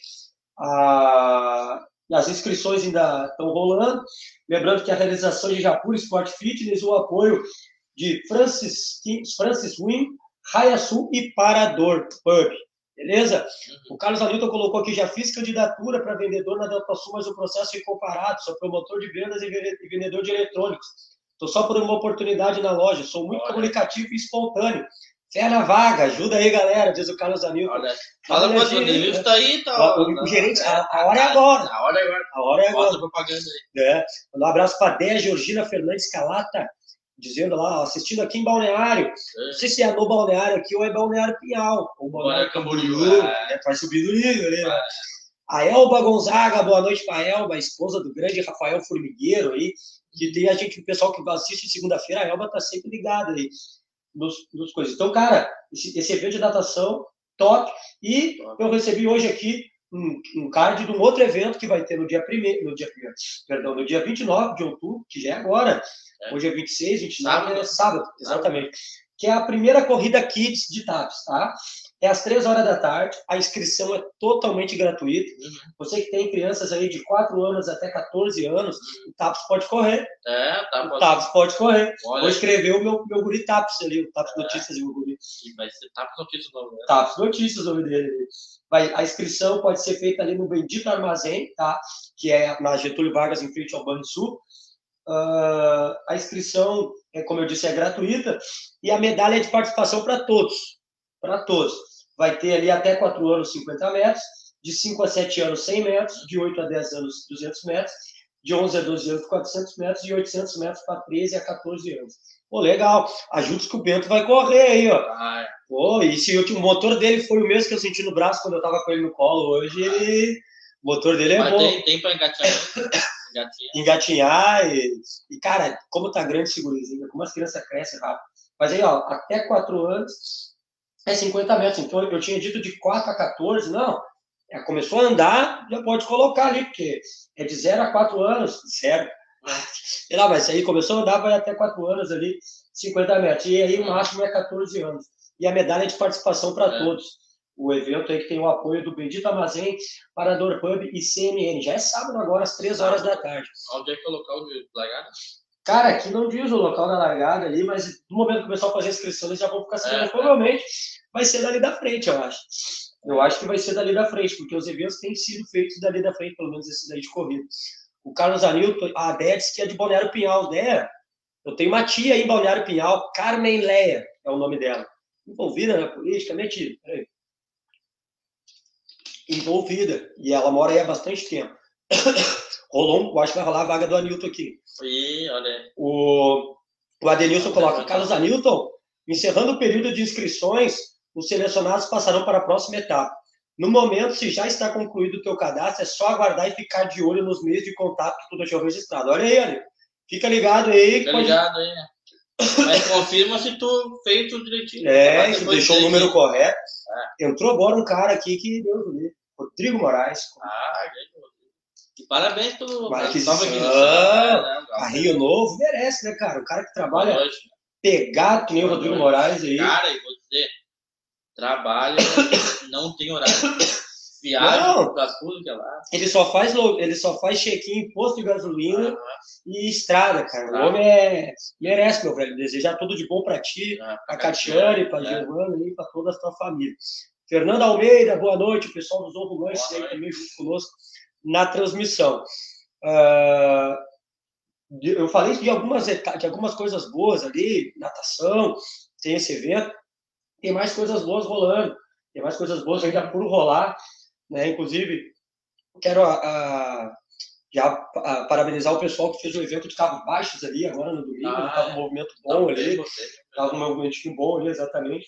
Ah, as inscrições ainda estão rolando. Lembrando que a realização de Japur Sport Fitness, o apoio de Francis, Francis Win, Raia Sul e Parador Pub. Beleza? O Carlos Hamilton colocou aqui, já fiz candidatura para vendedor na Delta Sul, mas o processo foi comparado, sou promotor de vendas e vende- vendedor de eletrônicos. Estou só por uma oportunidade na loja, sou muito Olha. comunicativo e espontâneo. Fé na vaga, ajuda aí, galera, diz o Carlos Hamilton. Olha, fala aqui, o Denilson tá aí, tá? O- o gerente, a- a hora é agora. A hora é agora. A hora é agora. Bota propaganda aí. É. Um abraço para a Déia Georgina Fernandes Calata, dizendo lá, assistindo aqui em Balneário. Não sei se é no Balneário aqui ou é Balneário Pinhal. Ou Balneário Camboriú, Camboriú, é. né? Vai subir do nível ali, né? A Elba Gonzaga, boa noite para a Elba, esposa do grande Rafael Formigueiro aí, que tem a gente, o pessoal que assiste segunda-feira, a Elba tá sempre ligada aí nos, nos coisas. Então, cara, esse, esse evento de natação, top. E Top. eu recebi hoje aqui um, um card de um outro evento que vai ter no dia primeiro, no dia primeiro, perdão, no dia 29 de outubro, que já é agora. É. Hoje é 26, 29, Sábado. é sábado, exatamente. Que é a primeira corrida Kids de TAPS, tá? É às três horas da tarde, a inscrição é totalmente gratuita. Uhum. Você que tem crianças aí de 4 anos até 14 anos, o TAPS pode correr. É, tá O. TAPS pode correr. Vou Olha, escrever o meu, meu guri TAPS ali, o TAPS É. Notícias e o guri. vai ser tá com notícia novo, né? TAPS Notícias o nome dele. Vai, a inscrição pode ser feita ali no Bendito Armazém, tá? que é na Getúlio Vargas, em frente ao Banrisul. Ah, a inscrição, é, como eu disse, é gratuita e a medalha é de participação para todos. Para todos. Vai ter ali até 4 anos 50 metros, de 5 a 7 anos 100 metros, de 8 a 10 anos 200 metros, de 11 a 12 anos 400 metros e 800 metros para 13 a 14 anos. Pô, legal. Ajuda que o Bento vai correr aí, ó. Ah. Pô, e se o motor dele foi o mesmo que eu senti no braço quando eu tava com ele no colo hoje, ele... o motor dele é Mas bom. tem, tem pra engatinhar. engatinhar. Engatinhar e, e, cara, como tá grande gurizinho, como as crianças crescem rápido. Mas aí, ó, até 4 anos é 50 metros. Então eu tinha dito de 4 a 14, não. É, começou a andar, já pode colocar ali, porque é de 0 a 4 anos, zero. Sei lá, mas aí começou a andar, vai até 4 anos ali, 50 metros. E aí o máximo é 14 anos. E a medalha de participação para É. todos. O evento aí que tem o apoio do Bendito Armazém, Parador Pub e CMN. Já é sábado agora, às 3 horas da tarde. Onde é que é o local de largada? Cara, aqui não diz o local da largada ali, mas no momento que o pessoal fazer a inscrição, eles já vão ficar sabendo. É. Provavelmente vai ser dali da frente, eu acho. Eu acho que vai ser dali da frente, porque os eventos têm sido feitos dali da frente, pelo menos esses aí de corrida. O Carlos Anilton, a Déia disse que é de Balneário Pinhal. Déia, eu tenho uma tia aí em Balneário Pinhal, Carmen Leia é o nome dela. Envolvida na política, minha tia. Peraí. Envolvida. E ela mora aí há bastante tempo. Rolou, eu acho que vai rolar a vaga do Anilton aqui. E, olha, O, o Adenilson coloca, Carlos Anilton, encerrando o período de inscrições, os selecionados passarão para a próxima etapa. No momento, se já está concluído o teu cadastro, é só aguardar e ficar de olho nos meios de contato que tu deixou registrado. Olha aí, Anilton. Fica ligado aí. fica pode- ligado aí, né? Mas confirma se tu fez tudo direitinho. É, depois deixou o número correto. Entrou agora um cara aqui que Deus me livre. Rodrigo Moraes. Ah, gente. Parabéns pelo pela aquisição. né? Carrinho novo, merece, né, cara? O cara que trabalha Hoje. pegado, que nem o Rodrigo Moraes aí. Cara, e vou dizer, trabalha, não tem horário. Viagem pra tudo que é lá. Ele só faz, ele só faz check-in posto de gasolina Ah, e estrada, cara. O Ah. homem é, merece, meu velho. Desejar tudo de bom pra ti, ah, pra Catiane, pra né? Giovana e pra toda a tua família. Fernando Almeida, boa noite. O pessoal dos Ovo Lanches aí também junto conosco na transmissão. Ah, de- eu falei de algumas, de algumas coisas boas ali, natação, tem esse evento. Tem mais coisas boas rolando. Tem mais coisas boas ainda por rolar. Né? Inclusive, quero a, a- já parabenizar o pessoal que fez o evento de carros baixos ali agora no domingo. Ah, Estava é. um movimento bom ali. Estava um movimentinho bom ali, exatamente.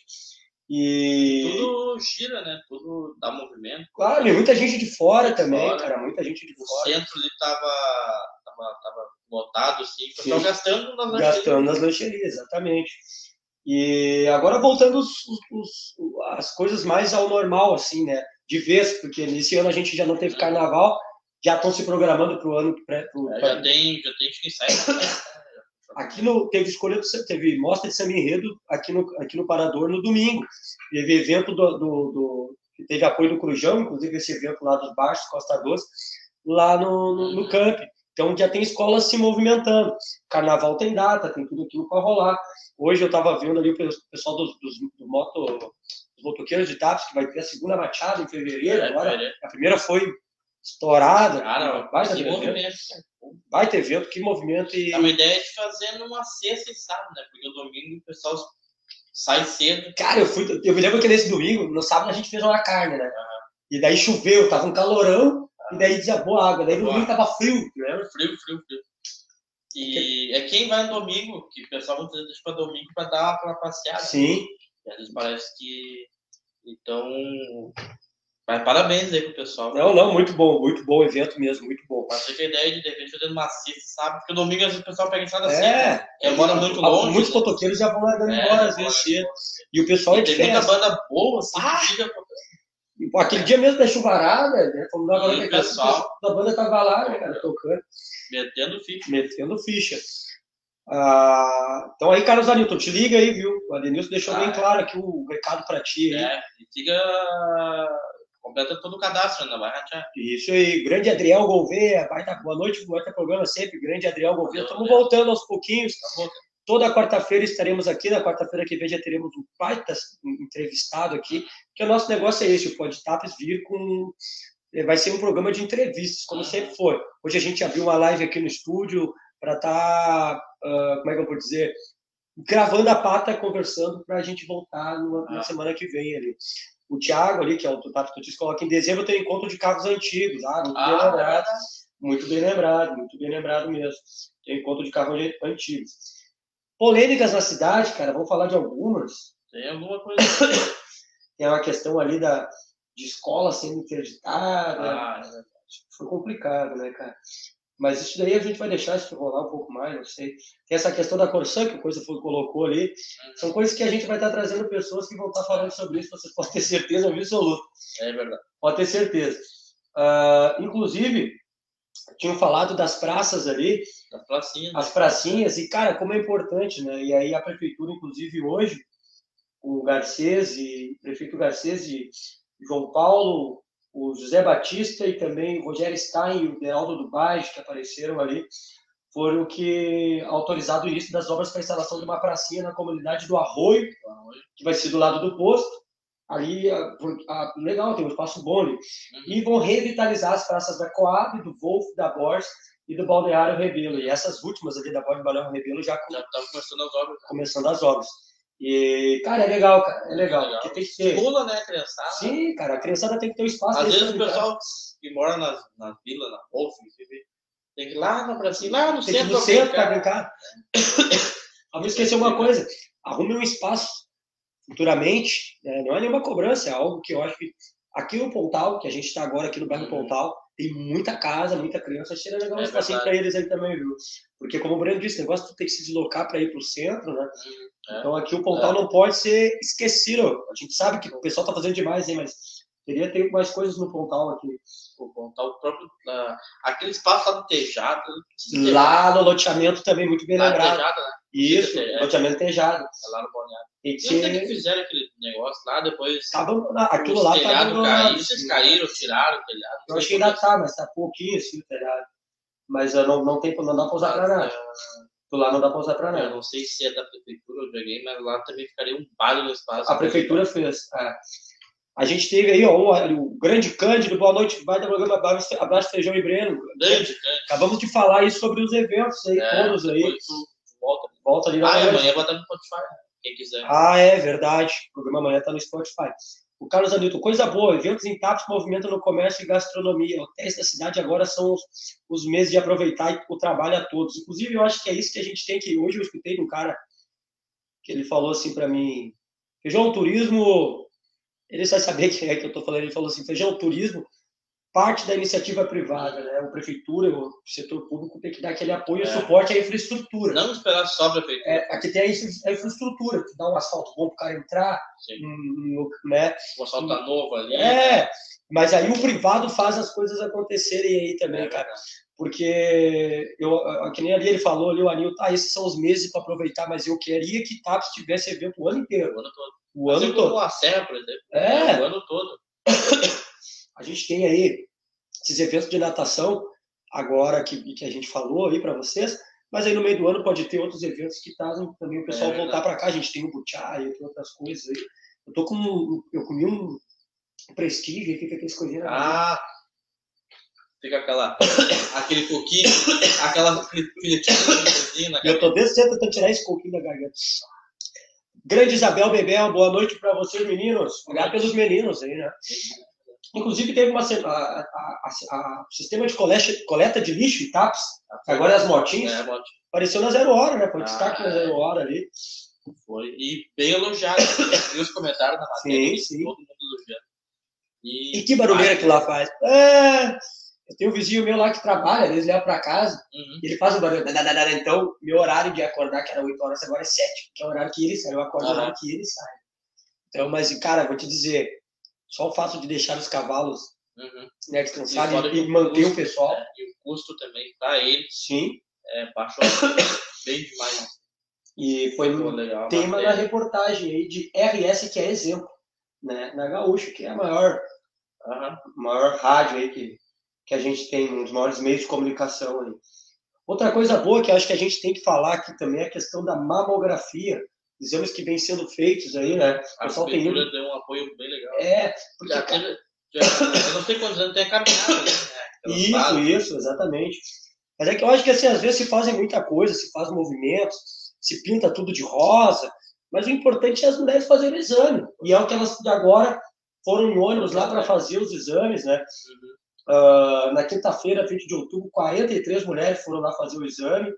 E, Tudo gira, né? Tudo dá movimento. claro, e muita gente de fora também, Fora. cara. Muita gente de O fora. centro ali tava, tava, tava lotado, assim. O pessoal gastando nas lancherias. Gastando nas lancherias, exatamente. E agora voltando os- os- as coisas mais ao normal, assim, né? De vez, porque nesse ano a gente já não teve carnaval, já estão se programando para o ano. Pra, pro- É, pra- já tem, já tem ensaio. Aqui no, teve escolha, do, teve mostra de samba enredo aqui no, aqui no Parador no domingo. Teve evento do, do, do- teve apoio do Crujão, inclusive esse evento lá dos Baixos, Costa Doce, lá no, no, no camp. Então já tem escolas se movimentando. Carnaval tem data, tem tudo aquilo para rolar. Hoje eu estava vendo ali o pe- pessoal dos, dos, do moto, dos motoqueiros de TAPS, que vai ter a segunda machada em fevereiro. Agora, a primeira foi estourada. Cara, movimento. Vai ter evento, que movimento. E... A minha ideia é de fazer numa sexta e sábado, né? Porque o domingo o pessoal sai cedo. Cara, eu fui. Eu me lembro que nesse domingo, no sábado, a gente fez uma carne, né? E daí choveu, tava um calorão, e daí desabou a água. Daí no domingo tava frio, né? Frio, frio, frio. E é quem vai no domingo, que o pessoal muitas vezes para domingo para dar aquela passeada. Sim. E às vezes parece que. Então. Mas parabéns aí pro pessoal. Não, não, muito bom, muito bom evento mesmo, muito bom. Mas você tem a ideia de de repente fazer numa sexta, sábado, porque domingo às vezes o pessoal pega cedo. né? É, É, mora muito longe. Muitos motoqueiros já vão largando É, embora às vezes cedo. E o pessoal é E de tem muita banda boa, assim, Ah! E, pô, Aquele dia mesmo da chuvarada, né? Como dava E o pessoal- da banda tava lá, né, cara, tocando, metendo ficha. metendo ficha. Ah, então aí, Carlos Anilton, te liga aí, viu? O Adenilson deixou Ah, bem é. claro aqui o recado para ti. aí. É, e fica. Completa todo o cadastro, ainda vai rachar. Isso aí, grande Adriel Gouveia, vai tá, boa noite, boa noite programa sempre, grande Adriel Gouveia. Estamos voltando aos pouquinhos. Tá bom? Toda quarta-feira estaremos aqui, na quarta-feira que vem já teremos um baita entrevistado aqui, que o nosso negócio é esse, o Podtaps vir com... eh, Vai ser um programa de entrevistas, como Uhum. sempre foi. Hoje a gente abriu uma live aqui no estúdio para estar, como é que eu vou dizer, gravando a pata, conversando para a gente voltar numa- na Ah. semana que vem ali. O Thiago ali, que é o Tato Tutis, coloca em dezembro tem encontro de carros antigos. Ah, muito bem Ah, é lembrado. verdade. Muito bem lembrado, muito bem lembrado mesmo. Tem encontro de carros antigos. Polêmicas na cidade, cara, vamos falar de algumas. Tem alguma coisa. Tem uma questão ali da, de escola sendo interditada. Ah, é Foi complicado, né, cara? Mas isso daí a gente vai deixar isso rolar um pouco mais, não sei. Tem essa questão da Corsã, que o Coisa foi, colocou ali. São coisas que a gente vai estar trazendo pessoas que vão estar falando sobre isso, você pode ter certeza absoluta. é verdade. Pode ter certeza. Ah, inclusive, tinham falado das praças ali, as pracinhas, e cara, como é importante, né? E aí a prefeitura, inclusive hoje, o Garcês e o prefeito Garcês e João Paulo, o José Batista e também o Rogério Stein e o Deraldo do Baixo, que apareceram ali, foram que autorizado o início das obras para a instalação de uma pracinha na comunidade do Arroio, que vai ser do lado do posto. Ali, por- ah, legal, tem um espaço bom ali. E vão revitalizar as praças da Coab, do Wolf, da Bors e do Balneário Rebelo. E essas últimas ali da Bors e Balneário Rebelo já Já começando as obras. começando as obras. E, cara, é legal, cara, é legal. Legal. Porque tem que ter. Pula, né, criançada? Sim, cara, a criançada tem que ter um espaço. Às vezes o pessoal que mora nas, nas vilas, na enfim, tem que ir lá na pracinha, lá no Tem centro. no centro para brincar. vou esquecer uma coisa. Arrume um espaço futuramente. né? Não é nenhuma cobrança, é algo que eu acho que aqui no Pontal, que a gente está agora aqui no bairro Uhum. Pontal, tem muita casa, muita criança. Acho que seria legal um É espacinho para eles aí também, viu? Porque, como o Breno disse, o negócio de ter que se deslocar para ir para o centro, né? É. Então aqui o Pontal É. não pode ser esquecido. A gente sabe que o pessoal está fazendo demais, hein? Mas teria ter mais coisas no Pontal aqui. O próprio. ah, aquele espaço lá do Tejado. Lá no loteamento também, muito bem Lá lembrado. Tejado, né? Isso, É. loteamento tejado. É Lá no Balneário. Tem que Eu sei que fizeram aquele negócio lá, depois. Abandonado. Aquilo lá tá abandonado. caíram, vocês caíram, tiraram o telhado. Eu acho que ainda tá, mas tá pouquinho assim o telhado. Mas eu não, não, tem, não dá pra usar pra nada. Do lá não dá pra usar pra Eu nada. não sei se é da prefeitura ou de alguém, mas lá também ficaria um baile no espaço. A prefeitura fez. é. A gente teve aí, ó, o, o grande Cândido, boa noite, vai dar programa abraço, abraço, feijão e Breno. Grande, grande. Acabamos de falar aí sobre os eventos aí, É, todos aí. volta. Volta ali na Ah, amanhã vai estar no Spotify, né? quem quiser. Ah, é verdade. O programa amanhã está no Spotify. O Carlos Anilton, coisa boa, eventos em TAPS movimentam no comércio e gastronomia. Hotéis da cidade agora são os, os meses de aproveitar o trabalho a todos. Inclusive, eu acho que é isso que a gente tem que. Hoje eu escutei de um cara que ele falou assim para mim: Feijão, turismo. Ele vai saber quem é que eu estou falando. Ele falou assim: Feijão, turismo, parte da iniciativa privada, né? A prefeitura, o setor público tem que dar aquele apoio e É. suporte à infraestrutura. Não esperar só a prefeitura. É, aqui tem a infra- a infraestrutura, que dá um asfalto bom para o cara entrar, um- um- né? O asfalto tá novo ali. É, mas aí o privado faz as coisas acontecerem aí também, É cara. Porque, eu, que nem ali ele falou, ali o Anil, tá, esses são os meses para aproveitar, mas eu queria que TAPS tivesse evento o ano inteiro. O ano todo. O ano Assim todo. como a Serra, por exemplo. É. O ano todo. A gente tem aí esses eventos de natação, agora que, que a gente falou aí para vocês, mas aí no meio do ano pode ter outros eventos que trazem também o pessoal É voltar para cá. A gente tem o Butiá e outras coisas aí. Eu tô com. um- Eu comi um prestígio aqui, que é aqueles coisinhas. Ah! Fica aquela, aquele coquinho, aquela filetinha na Eu tô desde cedo tentando tirar esse coquinho da garganta. Grande Isabel Bebel, boa noite para vocês, meninos. Obrigado pelos meninos aí, né? Inclusive, teve uma. o sistema de coleta, coleta de lixo em TAPS, agora as motinhas, É, apareceu na zero hora, né? Foi Ah, destaque na é. zero hora ali. Foi. E bem elogiado. Vi os comentários na matéria. Sim, e sim. Todo mundo elogiando. E, E que barulheira que lá faz. É, eu tenho um vizinho meu lá que trabalha, eles levam para casa, Uhum. e ele faz o barulho. Então, meu horário de acordar, que era 8 horas, agora é 7, que é o horário que ele sai. Eu acordo no Aham. horário que ele sai. Então, mas, cara, vou te dizer, só o fato de deixar os cavalos Uhum. né, descansarem E e, o manter o custo- pessoal, É, e o custo também para ele sim, é baixo. bem demais. E foi um legal. tema na matéria. reportagem aí de RS, que é exemplo, né? Na Gaúcha, que é a maior, maior rádio aí que, que a gente tem, um dos maiores meios de comunicação aí. Outra coisa boa que eu acho que a gente tem que falar aqui também é a questão da mamografia, exames que vêm sendo feitos aí, né? O A pessoal tem deu um apoio bem legal. É, porque Já teve, já, eu não sei quantos anos tem a caminhada, né? Isso, isso, exatamente. Mas é que eu acho que assim, às vezes se fazem muita coisa, se faz movimentos, se pinta tudo de rosa, mas o importante é as mulheres fazerem o exame. E é o que elas agora foram em ônibus lá para fazer os exames, né? Uhum. Ah, na quinta-feira, 20 de outubro, 43 mulheres foram lá fazer o exame.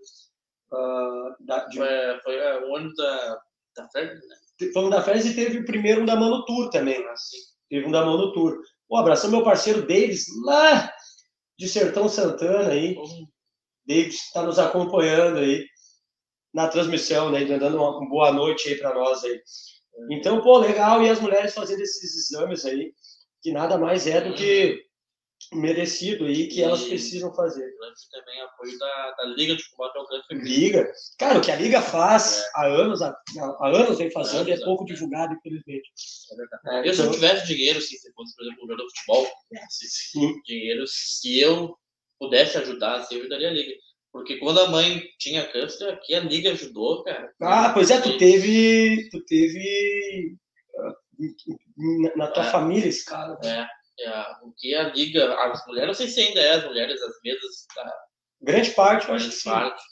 Ah, da, de, Foi, foi é, o ônibus da, da Fred, né? foi um da Fez e teve o primeiro um da Mano Tour também. Assim, Teve um da Mano Tour. Um abração, meu parceiro Davis, lá de Sertão Santana aí. como- David está nos acompanhando aí na transmissão, né? Dando uma uma boa noite aí para nós aí. Então, pô, legal. E as mulheres fazendo esses exames aí, que nada mais é do que merecido aí, que elas E- precisam fazer. Também apoio da, da Liga de Combate ao Câncer. Liga. Cara, o que a Liga faz há anos, há, há anos vem fazendo e é pouco é. divulgado, infelizmente. É verdade. É, Eu, se eu então- tivesse dinheiro, assim, se fosse, por exemplo, um jogador de futebol, se- dinheiro, se eu pudesse ajudar, assim, eu ajudaria a Liga. Porque quando a mãe tinha câncer, aqui a Liga ajudou, cara. Ah, pois é, tu teve. Tu teve. ah, na- Na tua É. família esse cara. É, é, porque a Liga, as mulheres, não sei se ainda é as mulheres, as mesas da Grande parte, eu acho que grande sim. parte.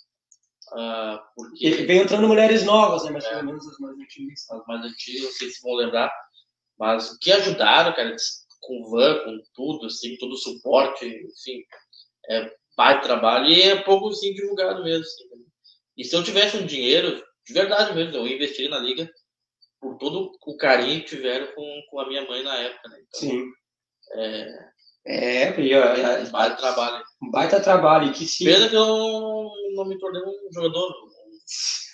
Ah, E porque vem entrando mulheres novas, né? Mas É. pelo menos as mais antigas. as mais antigas, não sei se vão lembrar, mas o que ajudaram, cara, com van, com tudo, assim, todo o suporte, enfim, é baita trabalho e é pouco, assim, divulgado mesmo, assim, né? E se eu tivesse um dinheiro, de verdade mesmo, eu investiria na liga por todo o carinho que tiveram com, com a minha mãe na época, né? Então, Sim. É É, é, um baita trabalho. um baita trabalho. Que se. Pena que eu não, não me tornei um jogador.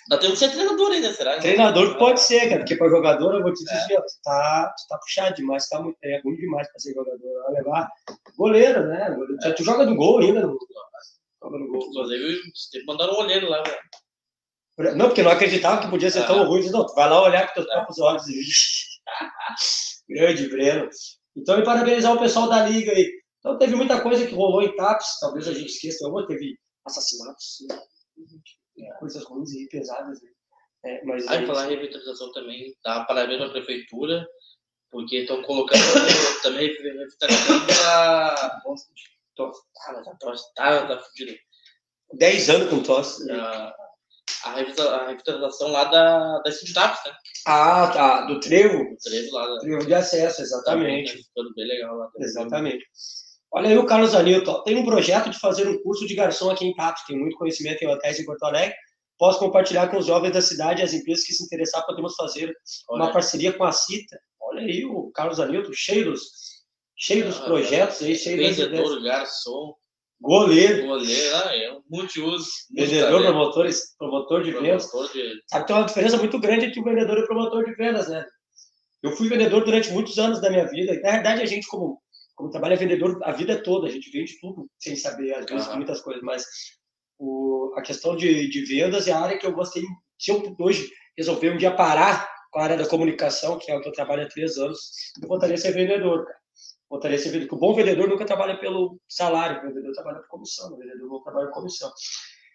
Dá tempo de ser treinador ainda, será? Treinador pode ser, cara, porque para jogador eu vou te dizer, ó, tu, tá, tu tá puxado demais, tá muito, é ruim demais para ser jogador. Vai levar goleiro, né? Goleiro. Tu, tu joga no gol ainda, não? Joga no gol. Inclusive, tem que mandar um olheiro lá, velho. Não, porque não acreditava que podia ser Ah. tão ruim. Não, tu vai lá olhar com teus próprios olhos. Grande Breno. Então, e parabenizar o pessoal da Liga aí. Então, teve muita coisa que rolou em TAPS, talvez a gente esqueça. Alguma teve assassinatos, né? coisas ruins e pesadas. né? É, mas Aí, é falar em revitalização também, tá? Parabéns à prefeitura, porque estão colocando também revitalização a tosse tá, tá fudida. 10 anos com tosse. A, a, revita- a revitalização lá da, da Sintaps, né? Ah, tá. Do trevo. O trevo lá da. Trevo de acesso, exatamente. né? Ficando bem legal lá. também. Exatamente. Olha aí o Carlos Anilton. Tem um projeto de fazer um curso de garçom aqui em TAPS. Tem muito conhecimento em hotéis em Porto Alegre. Posso compartilhar com os jovens da cidade e as empresas que se interessar, podemos fazer uma Olha, parceria com a CITA. Olha aí o Carlos Anilton, cheio dos, cheio dos Ah, projetos aí, cheio das ideias. vendedor, garçom, Goleiro, goleiro, ah, é um multiuso. vendedor, promotor, promotor de vendas. de. Sabe que tem uma diferença muito grande entre o vendedor e o promotor de vendas, né? Eu fui vendedor durante muitos anos da minha vida. Na verdade, a gente, como, como trabalha vendedor a vida toda, a gente vende tudo sem saber, às vezes, muitas coisas. Mas o, a questão de, de vendas é a área que eu gostei. Se eu hoje resolver um dia parar com a área da comunicação, que é o que eu trabalho há três anos, eu voltaria a ser vendedor, cara. Voltaria a ser vendedor. Porque o bom vendedor nunca trabalha pelo salário, o vendedor trabalha por comissão, o vendedor não trabalha por comissão.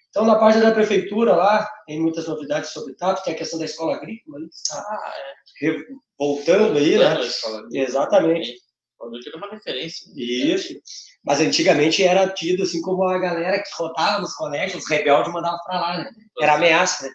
Então, na parte da prefeitura lá, tem muitas novidades sobre TAP, tem a questão da escola agrícola, aí, que está Ah, é. voltando aí, né? Exatamente. Que era uma referência. Isso. Mas antigamente era tido assim como a galera que rodava nos colégios, os rebeldes mandavam pra lá, né? Era ameaça, né?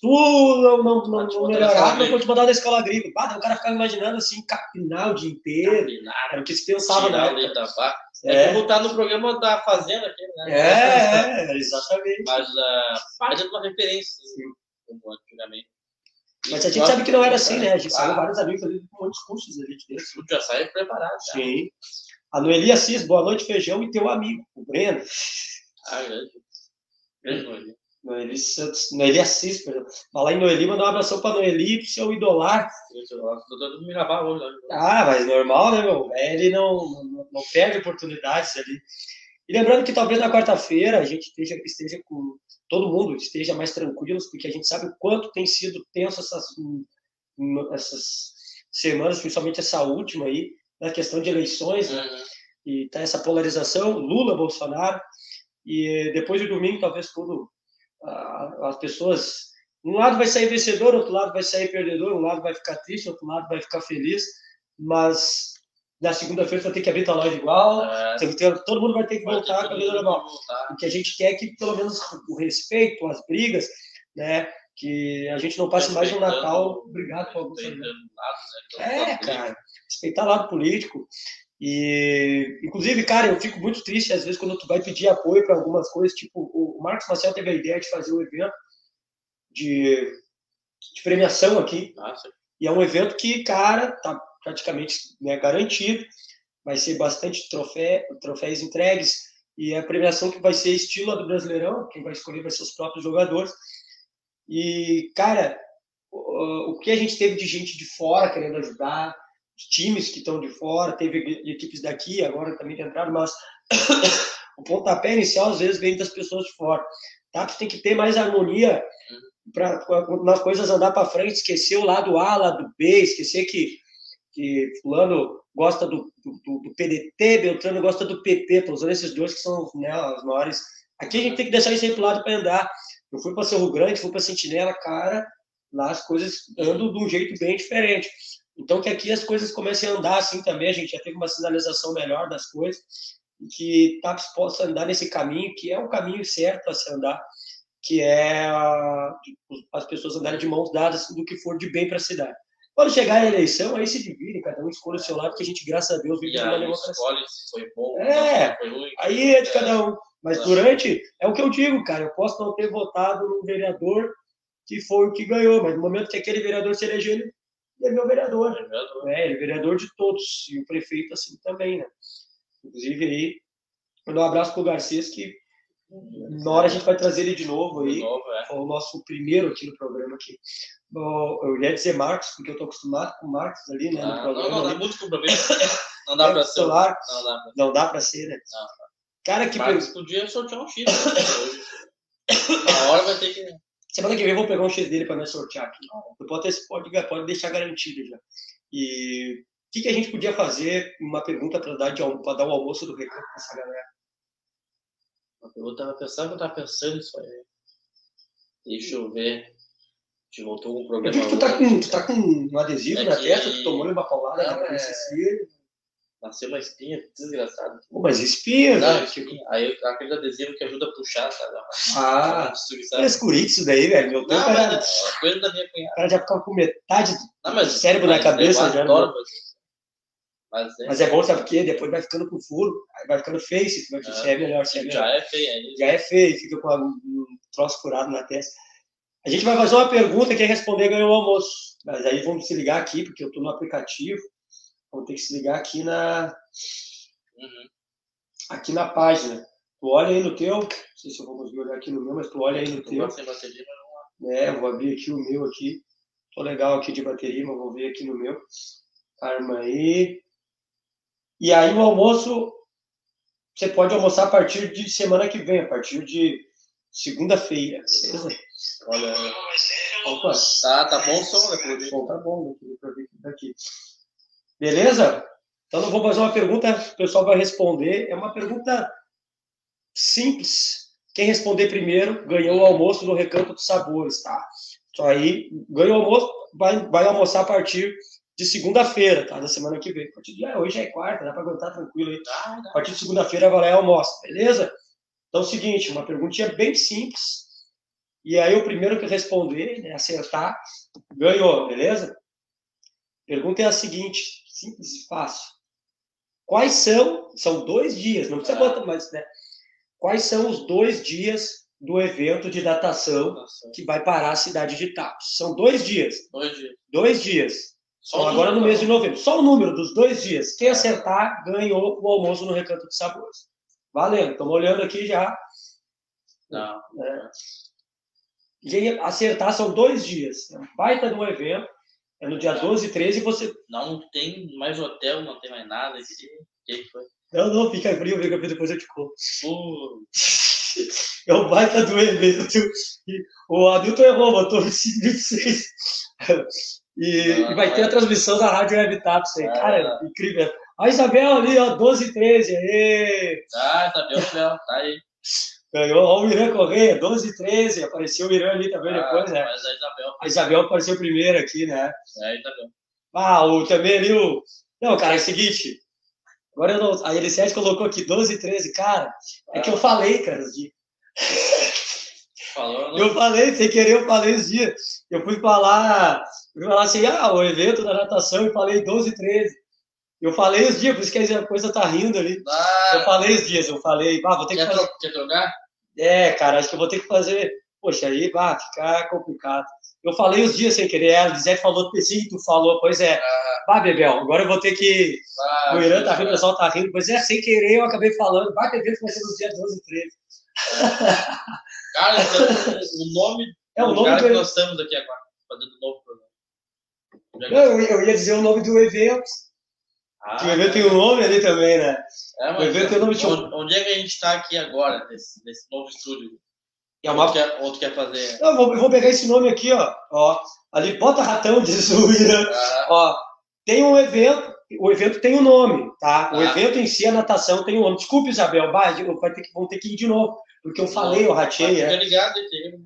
Tu não, não, não, Pode não botar na escola não vou te mandar na escola agrícola. Ah, o cara ficava imaginando assim, capinar o dia inteiro. Capinar, Era o que se pensava na época. da vaca. É, É, como tá no programa da Fazenda aqui, né? é, é, exatamente. Mas a faz é uma referência, assim, como antigamente. Mas a gente sabe que não era assim, né? A gente saiu vários amigos ali com muitos cursos ali de dentro. tudo já sai preparado. já. Sim. A Noeli Assis, boa noite, feijão, e teu amigo, o Breno. Ah, grande. Grande Noeli. Noeli Santos, Noeli Assis, perdão. Falar em Noeli, mandar um abração pra Noeli pro seu idolar. Tô dando hoje. né? Ah, mas normal, né, meu? É, Ele não, não, não perde oportunidades ali. E lembrando que talvez na quarta-feira a gente esteja, esteja com todo mundo esteja mais tranquilo, porque a gente sabe o quanto tem sido tenso essas, essas semanas, principalmente essa última aí, na questão de eleições, né? Uhum. E tá essa polarização, Lula, Bolsonaro, e depois do domingo talvez tudo as pessoas um lado vai sair vencedor, outro lado vai sair perdedor, um lado vai ficar triste, outro lado vai ficar feliz, mas na segunda-feira vai ter que abrir a loja igual, é. todo mundo vai ter que vai voltar com a vida normal. O que a gente quer é que pelo menos o respeito, as brigas, né, que a gente não passe mais um Natal. Obrigado por alguns né, É, cara, respeitar lado político. E, inclusive, cara, eu fico muito triste às vezes quando tu vai pedir apoio para algumas coisas. Tipo, o Marcos Marcel teve a ideia de fazer um evento de, de premiação aqui. Nossa. E é um evento que, cara, tá praticamente né, garantido. Vai ser bastante trofé, troféus entregues. E a premiação que vai ser estilo do Brasileirão, quem vai escolher vai ser os próprios jogadores. E, cara, o, o que a gente teve de gente de fora querendo ajudar, times que estão de fora, teve equipes daqui, agora também entraram, mas o pontapé inicial às vezes vem das pessoas de fora. Tá? Tu tem que ter mais harmonia para nas coisas andar para frente, esquecer o lado A, lado B, esquecer que, que fulano gosta do, do, do PDT, Beltrano gosta do PP, tô usando esses dois que são né, os maiores. Aqui a gente tem que deixar isso aí pro lado para andar. Eu fui para Cerro Grande, fui para Sentinela, cara, lá as coisas andam de um jeito bem diferente. Então, que aqui as coisas comecem a andar assim também, a gente já teve uma sinalização melhor das coisas, que TAPS possa andar nesse caminho, que é o caminho certo a se andar, que é as pessoas andarem de mãos dadas do que for de bem para a cidade. Quando chegar a eleição, aí se dividem, cada um escolhe o seu lado, que a gente, graças a Deus, vive uma democracia. escolhe se foi bom, é, foi ruim. Aí é de cada um. Mas durante, é o que eu digo, cara, eu posso não ter votado no vereador que foi o que ganhou, mas no momento que aquele vereador se elegeu, ele é meu vereador. É vereador. É, ele é vereador de todos, e o prefeito assim também, né? Inclusive aí, mandar um abraço pro Garcês, que na hora a gente vai trazer ele de novo aí. De novo, é. O nosso primeiro aqui no programa aqui. Eu ia dizer Marcos, porque eu estou acostumado com o Marcos ali, né? Ah, programa, não, não, dá muito compromisso. Não dá para ser. Não dá, não dá para ser, né? Não. Cara, que. Marcos podia sortear um X. Né? Na hora vai ter que. Semana que vem eu vou pegar um X dele para me sortear aqui. Pode, pode, pode deixar garantido já. E o que, que a gente podia fazer? Uma pergunta para dar, dar o almoço do recanto para essa galera. Eu tava pensando, eu tava pensando isso aí. Deixa eu ver. Gente voltou com um problema. Tu tá, com, tu tá com um adesivo é na que... testa, tu tomou uma paulada não, na é... Nasceu uma espinha, desgraçado. Pô, mas espinha, não, espinha. Aí aquele adesivo que ajuda a puxar, sabe? Ah, é escurito isso daí, velho. Meu tempo era. É coisa da minha cunhada. O cara já ficava com metade do não, cérebro na cabeça já. Adoro, mas é, mas é bom, sabe por quê? Depois vai ficando com furo, vai ficando feio, se, vai, se é melhor, se é melhor. Já é feio, é Já é feio, fica com um troço furado na testa. A gente vai fazer uma pergunta, quem responder ganhou o almoço. Mas aí vamos se ligar aqui, porque eu estou no aplicativo. Vamos ter que se ligar aqui na. Uhum. Aqui na página. Tu olha aí no teu. Não sei se eu vou conseguir olhar aqui no meu, mas tu olha aí no teu. É, vou abrir aqui o meu aqui. Tô legal aqui de bateria, mas vou ver aqui no meu. Arma aí. E aí o almoço, você pode almoçar a partir de semana que vem, a partir de segunda-feira. Olha, opa, tá, tá bom o som, né? Som tá bom, daqui. Beleza? Então eu vou fazer uma pergunta, o pessoal vai responder. É uma pergunta simples. Quem responder primeiro ganhou o almoço no Recanto dos Sabores, tá? Então aí, ganhou o almoço, vai, vai almoçar a partir de segunda-feira, tá? Da semana que vem. A partir de, ah, hoje é quarta, dá para aguentar tranquilo aí. A partir de segunda-feira vai lá e almoça, beleza? Então é o seguinte, uma perguntinha bem simples. E aí o primeiro que responder, né, acertar, ganhou, beleza? Pergunta é a seguinte, simples e fácil. Quais são, são dois dias, não precisa botar mais, né? Quais são os dois dias do evento de datação que vai parar a cidade de Tapos? São dois dias. Dois dias. Dois dias. Só então, agora no mês de novembro. Só o número dos dois dias. Quem acertar ganhou o almoço no Recanto de Sabores. Valendo. Estamos olhando aqui já. Não. É. Quem acertar são dois dias. Baita de um evento. É no dia 12 e 13 você. Não tem mais hotel, não tem mais nada. Que foi? Não, não, fica frio, fica frio, depois eu te conto. Pô, É o baita do evento. O Adilton errou, botou 26. E, Não, e vai ter a transmissão da Rádio Taps aí. Ah, Cara, incrível. A Isabel ali, ó, 12 e 13. Aê! tá, Léo, tá aí. Ganhou. Ó, o Irã Correia, 12 e 13. Apareceu o Irã ali também Ah, depois, né? Mas a Isabel, A Isabel apareceu primeiro aqui, né? aí tá bem. Ah, o, também ali o. Não, cara, é o seguinte. Agora eu não. A Elisete colocou aqui 12 e 13. Cara, é que eu falei, cara, os dias. Falou, não? Eu falei, sem querer, eu falei os dias. Eu fui falar, eu fui falar assim, ah, o evento da natação, e falei 12 e 13. Eu falei os dias, por isso que a coisa tá rindo ali. Eu Ah, falei os dias, eu falei, bah, vou ter que fazer. tro quer trocar? É, cara, acho que eu vou ter que fazer. Poxa, aí vai ficar complicado. Eu falei os dias sem querer, a Lisete falou, sim, tu falou, pois é. Vai, Bebel, agora eu vou ter que. Ah, o Irã tá rindo, o pessoal tá rindo, pois é, sem querer eu acabei falando. Vai, Bebel, que vai ser nos dias 12 e 13. Cara, então, o nome É o do nome cara que do. nós estamos aqui agora, fazendo um novo programa. Não, eu, eu ia dizer o nome do evento. Ah, o evento tem um nome ali também, né? é, o evento tem nome de- onde, é que a gente está aqui agora, nesse, nesse novo estúdio? É uma Ou tu quer, ou tu quer fazer? Não, eu vou, eu vou pegar esse nome aqui, ó. ó. Ali, bota ratão, diz o Irã. Ah, Ó, tem um evento, o evento tem um nome, tá? O Ah. evento em si, a natação, tem um nome. Desculpe, Isabel, vai, vai ter que, vão ter que ir de novo, porque eu falei, eu ratei, fica é. ligado?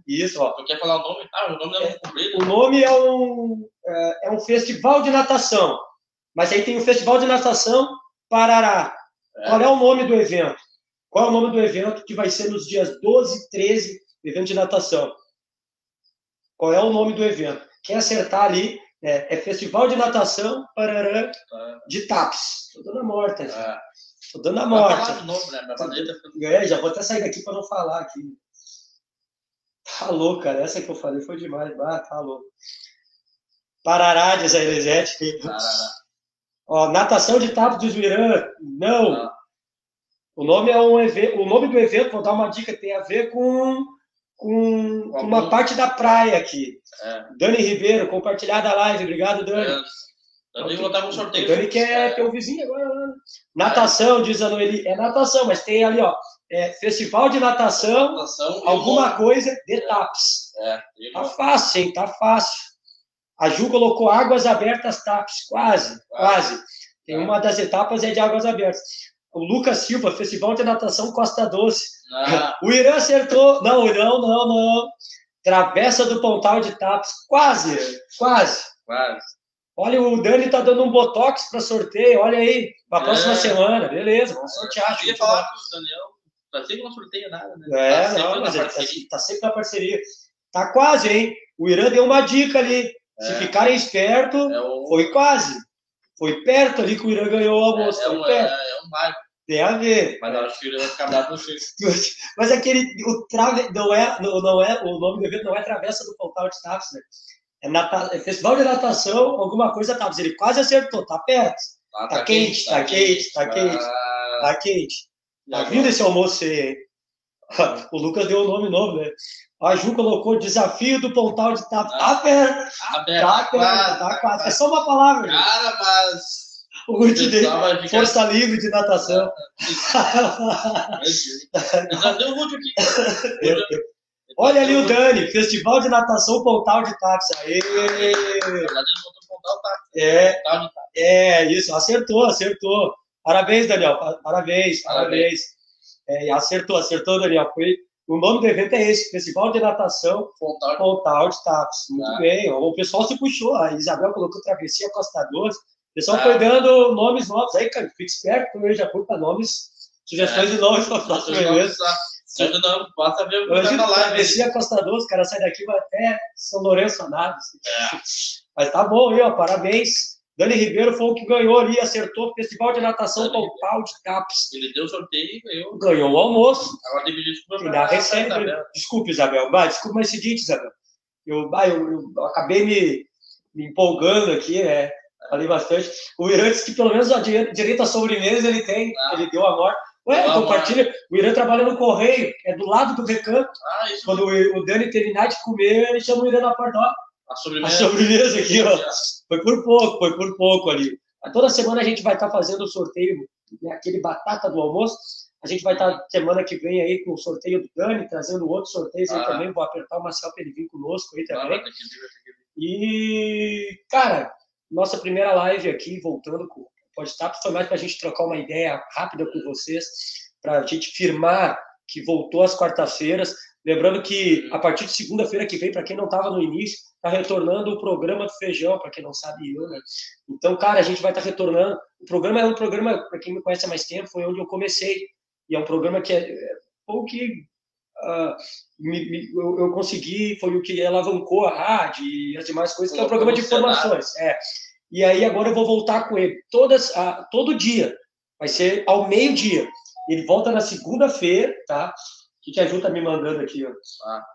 Isso, ó. Tu quer falar o nome? Ah, o nome é muito comprido. O nome é um, é, é um festival de natação, mas aí tem o Festival de Natação Parará. É. Qual é o nome do evento? Qual é o nome do evento que vai ser nos dias 12 e 13, evento de natação? Qual é o nome do evento? Quem acertar ali é, é Festival de Natação Parará Tá. de TAPS. Tô dando a morta, já. Ah, tô dando a morta. novo, né? Minha. É, já vou até sair daqui para não falar aqui. Tá louco, cara. Essa que eu falei foi demais. Ah, tá louco. Parará, diz a Elisete. Tarará. Ó, natação de Tapo do Irã. Não. Ah. O nome é um evento. O nome do evento, vou dar uma dica, tem a ver com, com, com uma parte da praia aqui. É. Dani Ribeiro, compartilhada a live. Obrigado, Dani. É. Tenho que botar um sorteio. O Dani quer ter o vizinho agora. né? Natação, diz a Noeli. É natação, mas tem ali, ó. É, Festival de Natação, Natação alguma coisa de TAPS. É, Tá fácil, hein? Tá fácil. A Ju colocou águas abertas TAPS. Quase, quase. Tem uma das etapas é de águas abertas. O Lucas Silva, Festival de Natação Costa Doce. Ah, O Irã acertou. Não, não, não, não. Travessa do Pontal de TAPS. Quase, quase. quase. Olha, o Dani tá dando um botox para sorteio. Olha aí, para a próxima É. semana. Beleza, vamos sortear. Eu ia falar com o Daniel. Tá sempre não sorteia nada, né? É, tá não, mas ele tá, tá sempre na parceria. Tá quase, hein? O Irã deu uma dica ali. Se É. ficarem espertos, É o, foi quase. Foi perto ali que o Irã ganhou o almoço. é, é, um, perto. é, é um marco. Tem a ver. Mas eu acho que ele vai ficar bravo no Chico. Mas aquele. O trave, não é, não, não é, o nome do evento não é Travessa do Pontal de Taps, né? É, nata, é Festival de Natação, alguma coisa Taps. Ele quase acertou, tá perto. Ah, Tá quente, tá quente, tá quente. Ah, Tá quente. Tá vindo esse almoço aí, hein? O Lucas deu o nome novo, né? A Ju colocou Desafio do Pontal de Taps. Tá perto, Tá perto, tá quase, tá quase. É só uma palavra. gente. Cara, mas. O Ruth dele. Força livre de natação. Olha ali o Dani, Festival de Natação Pontal de Taps. Aê! É, é, isso, acertou, acertou. Parabéns, Daniel, pa- parabéns, Parabéns. parabéns. É, acertou, acertou, Daniel. Foi, o nome do evento é esse, Festival de Natação Pontal. De Taps. Muito Tá. bem, o pessoal se puxou, a Isabel colocou Travessia Costa Doce. O pessoal Tá. foi dando nomes novos. Aí, cara, fica esperto, também já curta nomes, sugestões É. de nomes para tá- Se eu não, basta ver o que tá na live. Travessia Costa Doce, o cara sai daqui vai até São Lourenço Naves. É. Mas tá bom ó, parabéns. Dani Ribeiro foi o que ganhou ali, acertou o Festival de Natação Dani Pontal de Taps. Ele deu sorteio e ganhou. Ganhou o almoço. Agora pedir desculpa pra recebe. Isabel. Desculpe, Isabel. Bah, desculpa, mas é o seguinte, Isabel. Eu, bah, eu, eu acabei me, me empolgando aqui, né? Falei bastante. O Irã disse que pelo menos a dire- direito à sobremesa ele tem. Ah. Ele deu a morte. Ué, a compartilha. O Irã trabalha no correio, é do lado do recanto. Ah. Quando o, o Dani terminar de comer, ele chama o Irã na porta. A a sobremesa. sobremesa aqui, ó. Foi por pouco, foi por pouco ali. Toda semana a gente vai estar fazendo o sorteio né, aquele batata do almoço. A gente vai estar semana que vem aí com o sorteio do Dani, trazendo outros sorteios aí Ah. também. Vou apertar o Marcel para ele vir conosco aí também. E, cara, nossa primeira live aqui, voltando com o Podtap, foi mais para a gente trocar uma ideia rápida com vocês, para a gente firmar que voltou às quartas-feiras. Lembrando que a partir de segunda-feira que vem, para quem não estava no início, está retornando o programa do feijão, para quem não sabe eu, né? Então, cara, a gente vai estar retornando. O programa é um programa, para quem me conhece há mais tempo, foi onde eu comecei. E é um programa que é, é o que ah, me- me- eu, eu consegui, foi o que alavancou a rádio e as demais coisas, que é um programa de informações. É. E aí agora eu vou voltar com ele todas, ah, todo dia. Vai ser ao meio-dia. Ele volta na segunda-feira, tá? O que, que a Ju tá me mandando aqui, ó? Ah.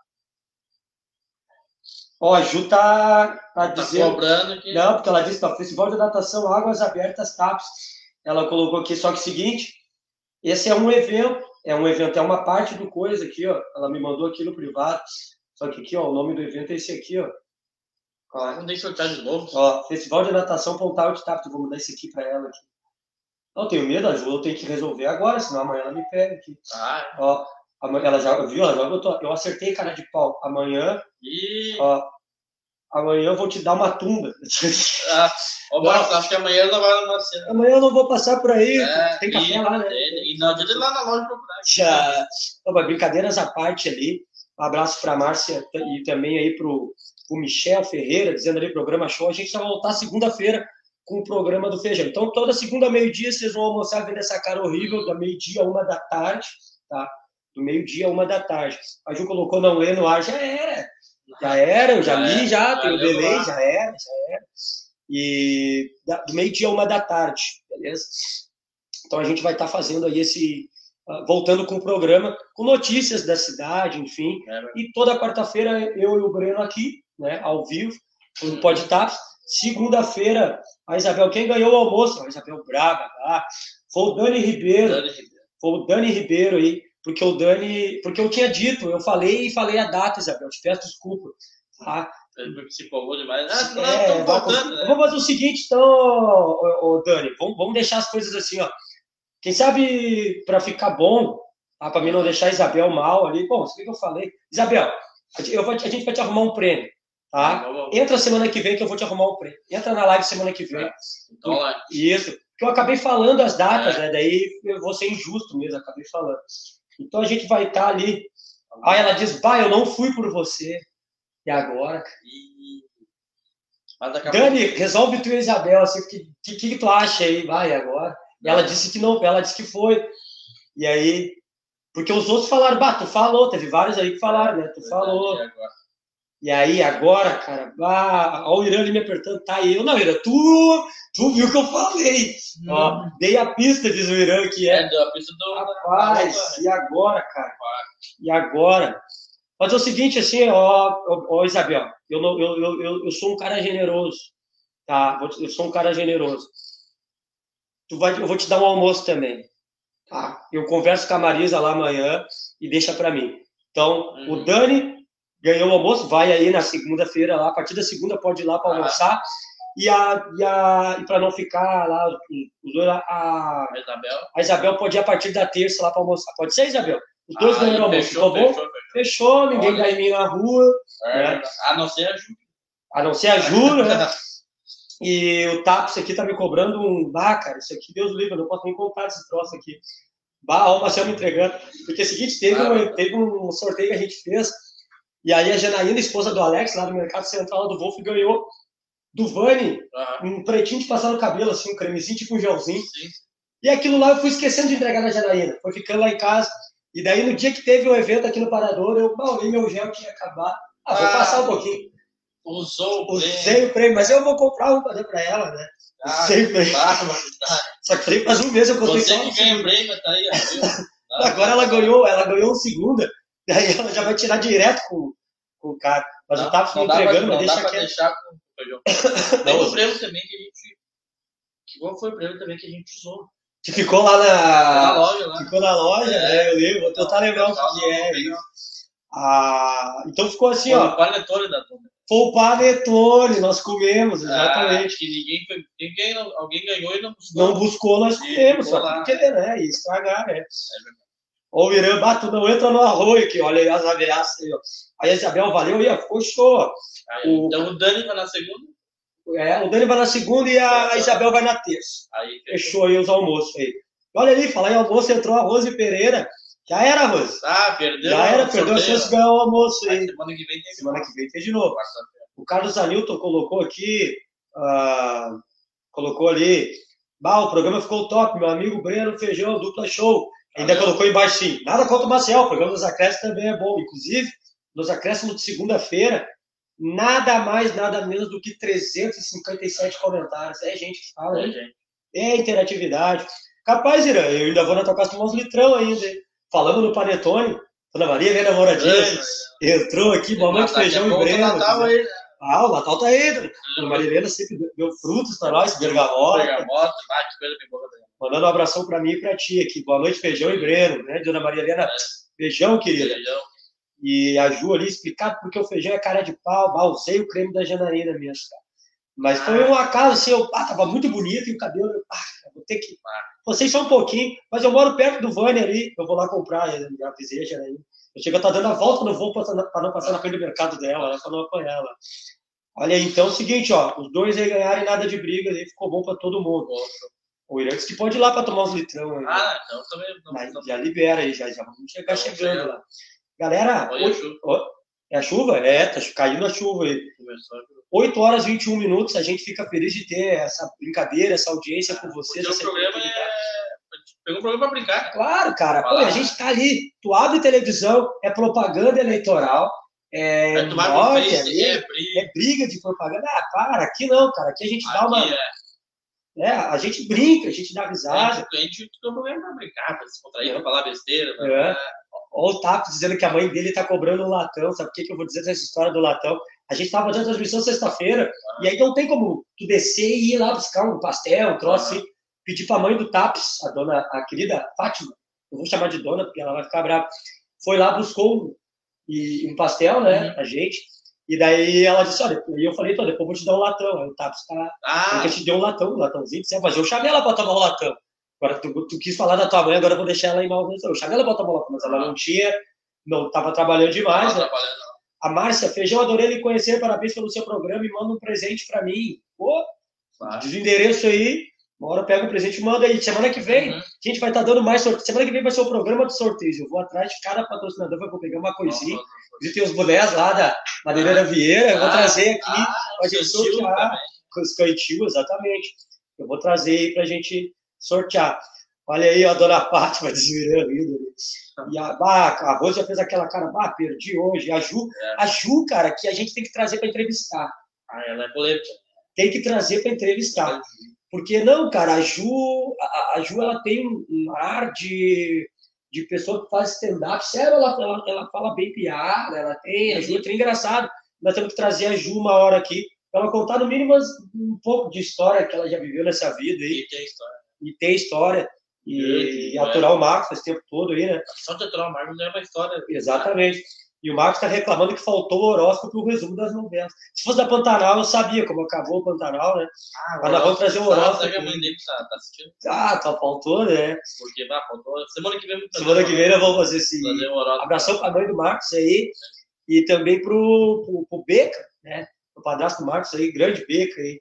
Ó, a Ju tá, tá Tá dizendo. cobrando aqui. Não, porque ela disse, ó, Festival de Natação Águas Abertas TAPS. Ela colocou aqui, só que é o seguinte, esse é um evento, é um evento, é uma parte do coisa aqui, ó. Ela me mandou aqui no privado. Só que aqui, ó, o nome do evento é esse aqui, ó. Ó, Não deixa eu olhar de novo. ó Festival de Natação Pontal de TAPS. Vou mandar esse aqui pra ela aqui. Não, eu tenho medo, a Ju, eu tenho que resolver agora, senão amanhã ela me pega aqui. Ah, Ó, ela já viu, ela já botou. Eu acertei cara de pau. Amanhã, e... ó, amanhã eu vou te dar uma tumba. Ah, Marcos, acho que amanhã ele não vai nascer. amanhã eu não vou passar por aí. É, tem café e- lá, né? E, e não adianta ir lá na loja procurar. Já, Não, mas brincadeiras à parte ali. Um abraço para a Márcia e também aí para o Michel Ferreira, dizendo ali programa show. A gente vai voltar segunda-feira com o programa do Feijão. Então, toda segunda, meio-dia, vocês vão almoçar vendo essa cara horrível, da meio-dia a uma da tarde, tá? Do meio-dia a uma da tarde. A Ju colocou não lê no ar, já era. Já era, eu já Já li, é, já, já tem o leu delay, lá. já era, já era. E da- do meio-dia a uma da tarde, beleza? Então a gente vai estar fazendo aí esse. ah, voltando com o programa, com notícias da cidade, enfim. É, E toda quarta-feira eu e o Breno aqui, né, ao vivo, no Podtaps. Segunda-feira, a Isabel, quem ganhou o almoço? A Isabel Braga, tá? Foi o Dani Ribeiro Dani Ribeiro. foi o Dani Ribeiro aí, porque o Dani, porque eu tinha dito, eu falei e falei a data, Isabel, te peço desculpa. Tá? Ele se empolgou demais. Ah, não, É, voltando, né? Vamos fazer o seguinte, então, ô, ô, Dani, vamos, vamos deixar as coisas assim, ó. Quem sabe para ficar bom, ah, para mim não deixar a Isabel mal ali. Bom, isso que eu falei. Isabel, a gente, eu vou- a gente vai te arrumar um prêmio, tá? Vamos- Entra semana que vem que eu vou te arrumar um prêmio. Entra na live semana que vem. Então. Isso. Porque eu acabei falando as datas, É. né? Daí eu vou ser injusto mesmo, acabei falando. Então a gente vai estar ali. Aí ela diz, bah, eu não fui por você. E agora? E... Dani, resolve tu e a Isabel, assim, o que, que, que tu acha aí? Vai agora. E ela disse que não, ela disse que foi. E aí, porque os outros falaram, bah, tu falou, teve vários aí que falaram, né? Tu falou. E agora? E aí, agora, cara, bah, ó, o Irã ali me apertando, tá aí. Eu, não, Irã, tu, tu viu o que eu falei. Ó, dei a pista, diz o Irã, que é. É, a pista do... Rapaz, e agora, cara? E agora? Fazer o seguinte, assim, ó, ó, ó, Isabel, eu, não, eu, eu, eu, eu sou um cara generoso, tá? Eu sou um cara generoso. Tu vai, eu vou te dar um almoço também, tá? Eu converso com a Marisa lá amanhã e deixa pra mim. Então, Uhum. o Dani ganhou o almoço, vai aí na segunda-feira lá, a partir da segunda pode ir lá para Ah. E, a, e, a, e para não ficar lá, os dois, a, A Isabel. a Isabel pode ir a partir da terça lá para almoçar. Pode ser, Isabel? Os dois Ah, ganharam almoço. fechou, bom? fechou, fechou. Fechou, ninguém Olha. dá em mim na rua, É, A não ser a Ju. a não ser a Ju, né? E o Taps aqui tá me cobrando um. Bah, cara, isso aqui, Deus livre, eu não posso nem comprar esse troço aqui. Bah, ó, o Marcelo me entregando. Porque é o seguinte, teve, Ah. um, teve um sorteio que a gente fez, e aí a Janaína, esposa do Alex, lá do Mercado Central lá do Wolf, ganhou do Vani Aham, um pretinho de passar no cabelo, assim, um cremezinho, tipo um gelzinho. sim. E aquilo lá eu fui esquecendo de entregar na Janaína. Foi ficando lá em casa. E daí, no dia que teve o evento aqui no Parador, eu olhei meu gel que ia acabar. Ah, vou Ah. passar um pouquinho. Usou o prêmio. Usei o prêmio, mas eu vou comprar um dar pra ela, né? Ah, Usei o prêmio. Só que falei, faz um mês eu comprei Você que um ganha segundo. prêmio, tá aí. Agora ela ganhou, ela ganhou um segunda. Daí ela já vai tirar direto com, com o cara. Mas o Tapo me dá pra- entregando, mas não deixa quieto. deixar com o feijão. Tem um prêmio também que a gente. Que qual foi o prêmio também que a gente usou? Que ficou lá Na na. loja lá. Ficou na loja, É. né? Eu lembro, vou tentar lembrar o que não é. pegou. Ah, então ficou assim, Foi ó. o panetone da turma. Foi o panetone, nós comemos, exatamente. Ah, que ninguém foi quem, alguém ganhou e não buscou. Não buscou, nós comemos, só porque, né? E estragar, né? É verdade. Ô, Irã, bato, não entra no arroio aqui, olha aí as ameaças aí, ó. Aí a Isabel valeu e ficou show. Aí, o... Então o Dani vai na segunda? É, o Dani vai na segunda e a, a Isabel vai na terça. Aí, fechou aí os almoços aí. Olha ali, falar em almoço, entrou a Rose Pereira. Já era, Rose. Ah, perdeu. Já era, perdeu a chance de ganhar o almoço aí. Semana que vem tem Semana que vem tem de novo. O Carlos Anilton colocou aqui, uh, colocou ali, bah, o programa ficou top, meu amigo Breno Feijão, dupla show. Ainda ah, colocou embaixo sim. Nada contra o Maciel, o programa dos acréscimos também é bom. Inclusive, nos acréscimos de segunda-feira, nada mais, nada menos do que 357 comentários. É gente que fala, é, gente. é interatividade. Capaz, Irã, eu ainda vou na tua casa tomar uns litrão ainda. Falando no Panetone, Dona Maria, minha namoradinha, entrou aqui, boa noite, feijão e breno. Né? Ah, o Natal tá aí. Dona Maria Helena sempre deu frutos para nós, bergamota. Bergamota, bate coisa bem boa. Mandando um abração para mim e para ti aqui. Boa noite, feijão e breno, né? Dona Maria Helena, é. feijão, querida. Feijão. E a Ju ali explicar porque o feijão é cara de pau, bah, usei o creme da Janaína mesmo, cara. Mas foi um acaso, assim, eu, ah, tava muito bonito e o cabelo, ah, vou ter que. Vocês só um pouquinho, mas eu moro perto do Vânia ali, eu vou lá comprar, já avisei a Janaína. Eu chego a estar dando a volta no voo para não passar na frente do mercado dela, né, para não apanhar ela. Olha aí, então é o seguinte, ó, os dois aí ganharem nada de briga, aí ficou bom para todo mundo. O Irã que pode ir lá para tomar uns litrão. Aí, ah, então também. Não, mas já libera aí, já, já vamos chegar não, chegando lá. Galera, Olha hoje, é a chuva? É, tá caindo a chuva aí. 8 horas e 21 minutos, a gente fica feliz de ter essa brincadeira, essa audiência com vocês. O programa é... Pegou um programa para brincar. Claro, cara. Pô, a gente tá ali, tu abre televisão, é propaganda eleitoral, é, é, norte, ali, é, briga. é briga de propaganda. Ah, para, aqui não, cara. Aqui a gente aqui dá uma... É. É, a gente brinca, a gente dá risada. A gente, tem um problema pra brincar, pra se contrair, pra falar besteira. Pra... Olha o Tato dizendo que a mãe dele tá cobrando um latão. Sabe por que, que eu vou dizer dessa história do latão? A gente tava fazendo a transmissão sexta-feira, e aí não tem como tu descer e ir lá buscar um pastel, um troço assim. Pedir pra mãe do Taps, a dona, a querida Fátima, eu vou chamar de dona, porque ela vai ficar brava. Foi lá, buscou um, e, um pastel, né, uhum. a gente. E daí ela disse, olha, e eu falei, então, depois eu vou te dar um latão. Aí o Taps tá. Ah. Eu te deu um latão, um latãozinho, fazer. Eu chamei ela pra tomar um latão. Agora, tu, tu, quis falar da tua mãe, agora eu vou deixar ela em mal. Eu chamei ela tomar um latão, mas ela não tinha, não estava trabalhando demais. Não, né? trabalhando. A Márcia, Feijão, adorei lhe conhecer, parabéns pelo seu programa e manda um presente para mim. Pô, diz o endereço aí, uma hora pega o presente e manda aí. Semana que vem, uhum. a gente vai estar tá dando mais sorteio. Semana que vem vai ser o programa de sorteios. Eu vou atrás de cada patrocinador, vou pegar uma coisinha. E tem os bonés lá da Madeireira Vieira, eu vou ah, trazer aqui ah, pra gente sortear. Com os cantil, exatamente. Eu vou trazer aí pra gente sortear. Olha aí a dona Fátima desvirando. E a, bah, a Rose já fez aquela cara, bah, perdi hoje. A Ju, é. a Ju, cara, que a gente tem que trazer para entrevistar. Ah, ela é polêmica. Tem que trazer para entrevistar. Porque não, cara, a Ju, a, a Ju ela tem um, ar de, de pessoa que faz stand-up. Sério, ela, ela, ela, fala bem piada, ela tem, a Ju é engraçado. Nós temos que trazer a Ju uma hora aqui para ela contar no mínimo um pouco de história que ela já viveu nessa vida aí. E tem história. E tem história. E, e aturar o Marcos esse tempo todo aí, né? Só de aturar o Marcos não é uma história. Exatamente. E o Marcos está reclamando que faltou o horóscopo e o resumo das novelas. Se fosse da Pantanal, eu sabia como acabou o Pantanal, né? Ah, Mas nós vamos trazer o horóscopo. Sabe a mãe dele tá, tá assistindo? Ah, tá, faltou, né? Porque, vai, faltou. Semana que vem Semana que vem nós vamos fazer esse. Fazer um Abração para a mãe do Marcos aí. É. E também pro, pro, pro Beca, né? O padrasto do Marcos aí, grande Beca aí.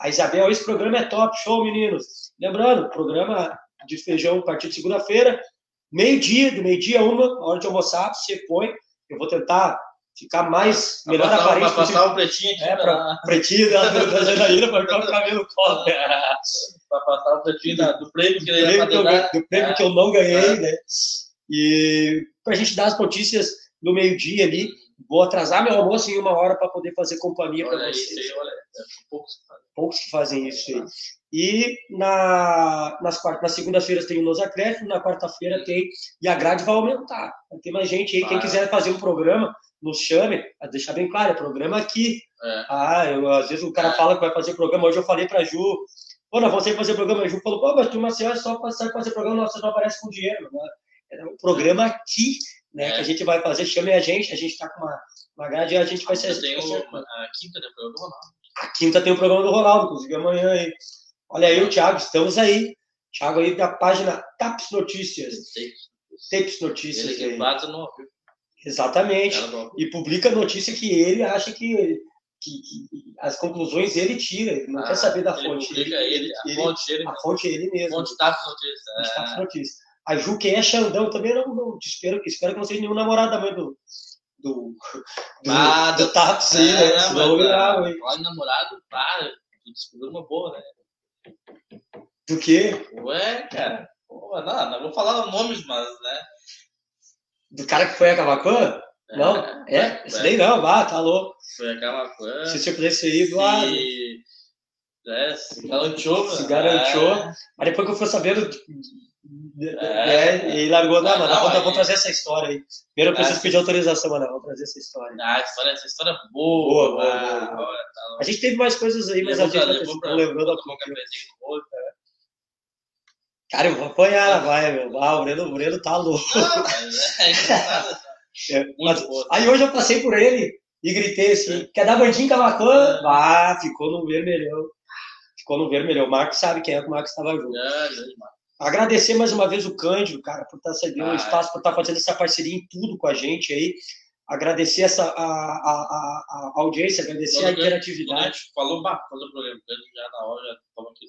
A Isabel, esse programa é top, show, meninos. Lembrando, programa de feijão a partir de segunda-feira, meio-dia, do meio-dia a uma, hora de almoçar, você põe. Eu vou tentar ficar mais, pra melhor passar, aparência Para passar o pretinho aqui. É, pra, pretinho da, da Janaína, para ficar o cabelo cola. para passar o pretinho da, do prêmio que, prêmio que, eu, do prêmio é. que eu não ganhei, é. né? E para a gente dar as notícias do meio-dia ali, vou atrasar meu almoço em uma hora para poder fazer companhia para vocês. Aí, olha, é poucos, poucos que fazem isso aí. E na, nas, nas segundas-feiras tem o Nos Acréscimos, na quarta-feira tem, e a grade vai aumentar. Tem mais gente aí, quem quiser fazer um programa, nos chame, a deixar bem claro, é programa aqui. É. Ah, eu, às vezes o cara fala que vai fazer programa, hoje eu falei pra Ju, pô, nós vamos sair fazer programa, a Ju falou, pô, mas tu, Marcelo, é só sair fazer programa, você não aparece com dinheiro. Né? É um programa aqui, né, é. que a gente vai fazer, chame a gente, a gente tá com uma, uma grade e a gente vai ser... Tem o, a quinta, né, programa do Ronaldo. A quinta tem o programa do Ronaldo, inclusive amanhã aí. Olha aí o Thiago, estamos aí. Thiago aí da página TAPS Notícias. Tapes Notícias. Ele aí. no Exatamente. E publica notícia que ele acha que, que, que as conclusões ele tira, ele não Ah, quer saber da ele fonte. publica ele, a ele- fonte dele, a fonte é ele a mesmo. fonte tá notícia. Os É, Taps Notícias. A Ju, quem é Xandão, também não, não espero, espero que não seja nenhum namorado da mãe do. Do, do, Ah, do aí, né? É, Senão mas, ah, hein? Olha, namorado, para, tu descobriu uma boa, né? Do quê? Ué, cara, pô, não, não vou falar nomes, mas, né? Do cara que foi a Cavacan? Não, é? Esse daí não, vá, tá louco. Foi a Camacuã. Se você pudesse ir. Se, é, se garantiu, Se né? garantiu. É, Mas depois que eu fui sabendo. É. É, e largou, não, mano, vou, trazer essa história aí. Primeiro eu preciso pedir autorização, mano, vou trazer essa história. Ah, história, essa história é Boa, boa. boa, boa, tá A gente teve mais coisas aí, mas a gente pra, lembrando a olho. Cara, eu vou apanhar, vai, meu. Ah, o Breno, o Breno tá louco. Mas é engraçado. É, mas- Muito boa. aí hoje eu passei por ele e gritei assim: quer dar bandinho Cavacan? Ah, ficou no vermelhão. Ficou no vermelhão. O Marcos sabe quem é que o Marcos estava junto. Grande, mano. Agradecer mais uma vez o Cândido, cara, por estar cedendo o Ah, espaço, por estar fazendo essa parceria em tudo com a gente aí. Agradecer essa, a, a, a, audiência, agradecer a interatividade. falou, fazer o programa, Cândido já na hora, já toma aqui.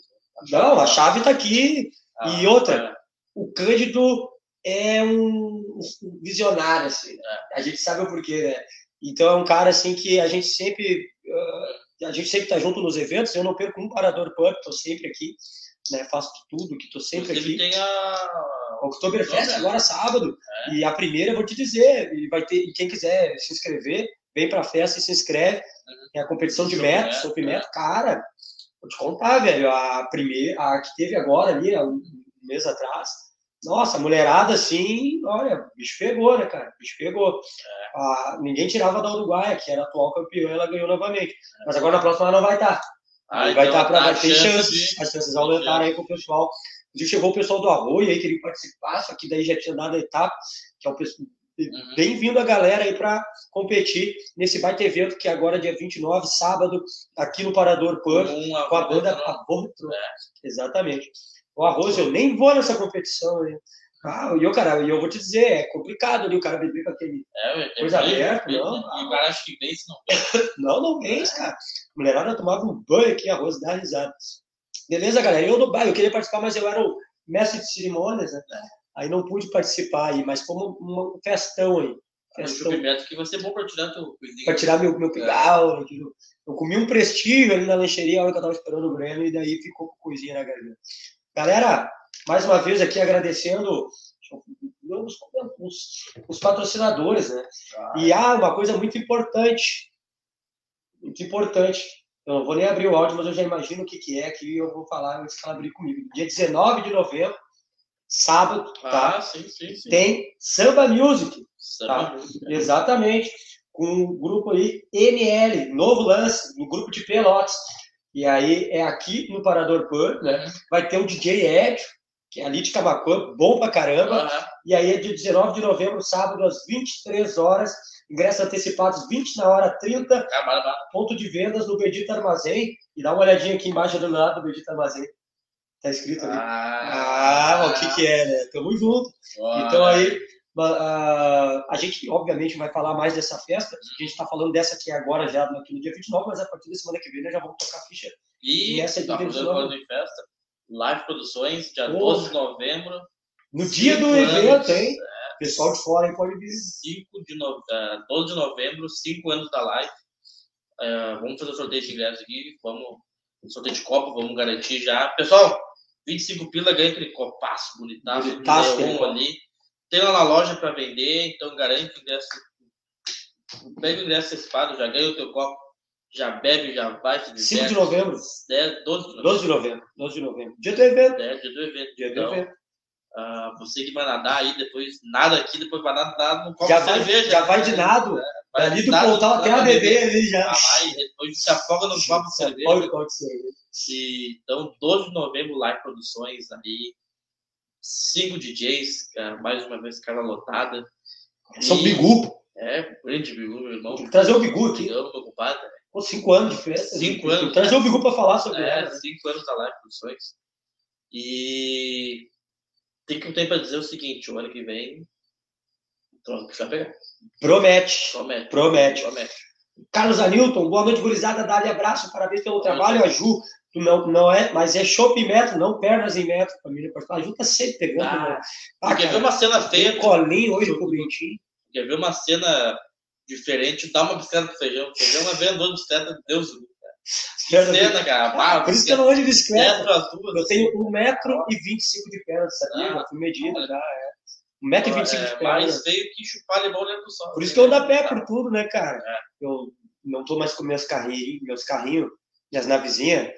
Não, a chave está aqui. Ah, E outra, é. O Cândido é um visionário, assim. né? A gente sabe o porquê, né? Então é um cara assim que a gente sempre ah, a gente sempre tá junto nos eventos. Eu não perco um parador pub, tô sempre aqui, né? Faço tudo, que tô sempre Inclusive aqui. tem a. Oktoberfest agora sábado. É. E a primeira eu vou te dizer, e vai ter e quem quiser se inscrever, vem pra festa e se inscreve. É a competição de metro, metro, sob é. metro, cara. Vou te contar, velho, a primeira, a que teve agora ali, há um mês atrás. Nossa, a mulherada assim, olha, o bicho pegou, né, cara? O bicho pegou. É. Ah, ninguém tirava da Uruguaia, que era a atual campeã, ela ganhou novamente. Mas agora na próxima ela não vai estar. Ah, Aí vai então estar para tá vai a ter chance chances. de- As chances aumentaram aí com o pessoal. Inclusive chegou o pessoal do Arroio aí, queria participar, só que daí já tinha dado a etapa, que é o pessoal. Uhum. Bem-vindo a galera aí para competir nesse baita evento que agora é dia 29, sábado, aqui no Parador Um com a banda. Aborto. Exatamente. O Arroz, eu nem vou nessa competição, né? Ah, e eu, cara, eu vou te dizer, é complicado ali o cara beber com aquele. É, é Coisa aberta, não? E o cara acha que vence, não. Não, não vence, cara. A mulherada tomava um banho aqui, arroz, dá risada. Beleza, galera? Eu no bairro, eu queria participar, mas eu era o mestre de cerimônias, né? Aí não pude participar aí, mas foi um, um festão aí. É Festão pimenta que vai ser bom pra tirar teu coisinho. para tirar meu, meu pigal. Eu, eu comi um prestígio ali na lancheria a hora que eu tava esperando o Breno e daí ficou com coisinha na garganta. Galera, mais uma vez aqui agradecendo eu os, os, patrocinadores, né? Ah, E há uma coisa muito importante, muito importante. Eu não vou nem abrir o áudio, mas eu já imagino o que, que é que eu vou falar antes que ela abrir comigo. Dia 19 de novembro, sábado, tá? Ah, sim, sim, sim. Tem Samba Music. Sabe? Exatamente. Com o grupo aí NL, novo lance, no grupo de Pelotas. E aí é aqui no Parador Pub, né? Vai ter um DJ Ed, que é ali de Camacuã, bom pra caramba. Aham. E aí é dia 19 de novembro, sábado, às 23 horas. Ingressos antecipados 20 na hora 30, Ah, bora, bora. ponto de vendas no Bendito Armazém. E dá uma olhadinha aqui embaixo do lado do Bendito Armazém. Tá escrito ali. Ah, o que que é, né? Tamo junto. Então aí, ah, a gente obviamente vai falar mais dessa festa. A gente está falando dessa aqui agora já aqui no dia 29, mas a partir da semana que vem nós já vamos tocar ficha. E, E essa é tá de fazendo 29. falando em festa. Live Produções, dia Boa. 12 de novembro, No dia do Cinco evento, anos, hein? Pessoal de fora aí pode vir. 5 de no... ah, 12 de novembro, 5 anos da live. Ah, vamos fazer o sorteio de ingressos aqui, vamos sorteio de copo, vamos garantir já. Pessoal, 25 pila ganha aquele copaço bonitaço, Bonitaço, neon tem. ali. Tem lá na loja para vender, então garante o ingresso. Pega o ingresso antecipado, já ganha o teu copo, já bebe, já vai, se 5 de novembro. 10, 12 de novembro. 12 de novembro. 12 de novembro. Dia do evento. 10 dia do evento. Dia do então, evento. ah, você que vai nadar aí, depois nada aqui, depois vai nadar no copo Já vai, cerveja. já vai de nado. Vai Ali de do nada, pontal até a bebê ali já. Ah, vai, depois se afoga no copo de cerveja. Pode, pode ser. E, então, 12 de novembro, Live Produções aí. Cinco DJs, cara, mais uma vez, cara lotada. São E- Bigu. É, grande Bigu, meu irmão. Trazer o Bigu aqui. Eu, meu compadre. Pô, cinco anos de festa. Cinco anos. Trazer o Bigu para falar sobre É, ela. né? cinco anos da Live Produções. E tem que um tempo para dizer o seguinte, o ano que vem, pegar. Promete. Promete. Promete. Promete. Carlos Anilton, boa noite, gurizada. Dá-lhe abraço, parabéns pelo trabalho. A Ju, tu não, não é, mas é chopp em metro, não pernas em metro, família. A Ju tá sempre pegando. Ah, né? Ah, Quer ver cara, uma cena feia? colinho hoje com o. Quer ver uma cena diferente? Dá uma bicicleta pro feijão. Feijão é vendedor de bicicleta, Deus do céu. Cena, cara. Ah, Por isso que eu não ando de bicicleta. Eu tenho 1,25m de perna, sabia? Ah. Fui já, é. 1,25m de é perna. mais feio que chupar limão dentro do sol. Por isso que eu ando a pé por tudo, né, cara? É. Eu não tô mais com meus carrinhos, meus carrinhos, minhas navezinhas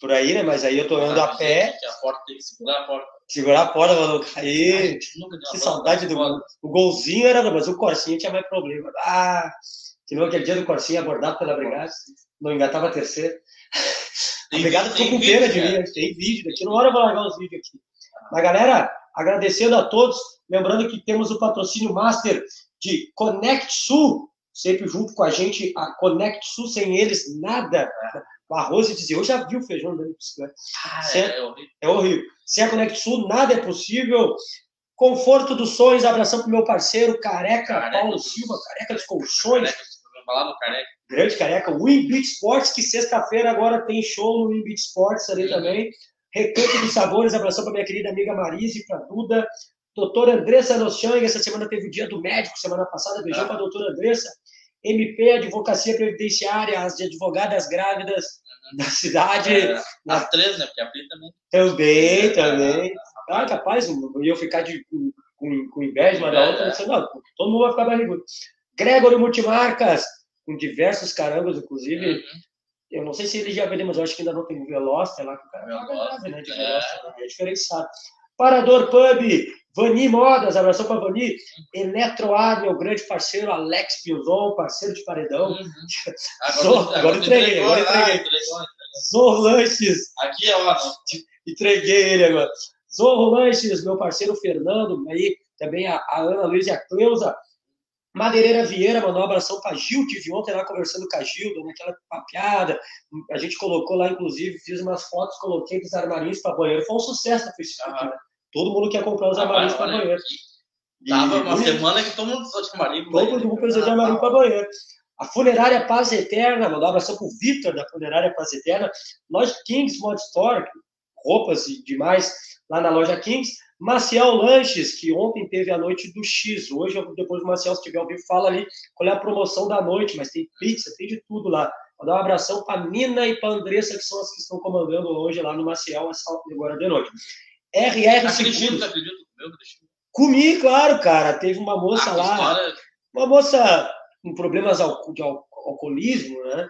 por aí, né? Mas aí eu tô andando a pé, a porta tem que segurar a porta. Segurar a porta pra não cair. Que saudade do fora. O golzinho era, mas o Corsinha tinha mais problema. Ah, que não aquele dia do Corsinha abordado pela brigada, não engatava a terceira. A brigada ficou com pena de mim, tem vídeo daqui. Não hora eu vou largar os vídeos aqui. Mas galera, agradecendo a todos, lembrando que temos o patrocínio master de Connect Sul, sempre junto com a gente, a Connect Sul, sem eles, nada. O arroz e dizer, eu já vi o feijão dando bicicleta. Ah, é, é horrível. É horrível. Sem a Connect Sul, nada é possível. Conforto dos sonhos, abração pro meu parceiro, careca, Careca Paulo dos- Silva, careca dos colchões, Careca, no careca. grande careca. Win Beat Sports, que sexta-feira agora tem show no Win Beat Sports ali Uhum. também. Recanto dos Sabores, abração para minha querida amiga Marise, para Duda. Doutora Andressa Nochang, essa semana teve o dia do médico, semana passada, beijão Ah. para a doutora Andressa. MP, Advocacia Previdenciária, as de advogadas grávidas da cidade. É, as três, né? Porque a Pri também. Também, também. Ah, capaz, eu ia ficar de, com, com, inveja uma da É, outra, é. disse, não, todo mundo vai ficar barrigudo. Gregory Multimarcas, com diversos carambas, inclusive. Uhum. Eu não sei se ele já vendeu, mas eu acho que ainda não tem Veloster lá, que o cara grave, né? De é. Veloster, é diferenciado. Parador Pub, Vani Modas, abração para Vani. Eletroar, meu grande parceiro, Alex Pilzon, parceiro de paredão. Uhum. Agora, agora entreguei, agora ah, entreguei. Zorro Lanches, Aqui é ó, não. entreguei ele agora. Zorro Lanches, meu parceiro Fernando, aí também a, a Ana Luiz e a Cleusa. Madeireira Vieira mandou um abração para Gil, tive ontem lá conversando com a Gil, dando aquela papeada. A gente colocou lá, inclusive, fiz umas fotos, coloquei dos armarinhos para banheiro. Foi um sucesso no Facebook, Ah. né? Todo mundo quer comprar os Ah, vai, para banheiro. Tava E- uma semana que todo mundo só de marido. Todo mundo precisa de armarinho para banheiro. A Funerária Paz Eterna, mandar um abração pro Vitor da Funerária Paz Eterna. Loja Kings Mod Store, roupas e demais lá na loja Kings. Maciel Lanches, que ontem teve a noite do X. Hoje, depois do Maciel, se tiver ao vivo, fala ali qual é a promoção da noite, mas tem pizza, tem de tudo lá. Mandar um abração para Nina e para Andressa, que são as que estão comandando hoje lá no Maciel, essa agora de noite. RR Acredito, acredito. Meu, Comi, claro, cara. Teve uma moça Ah, lá história. uma moça com problemas de al- alcoolismo, né?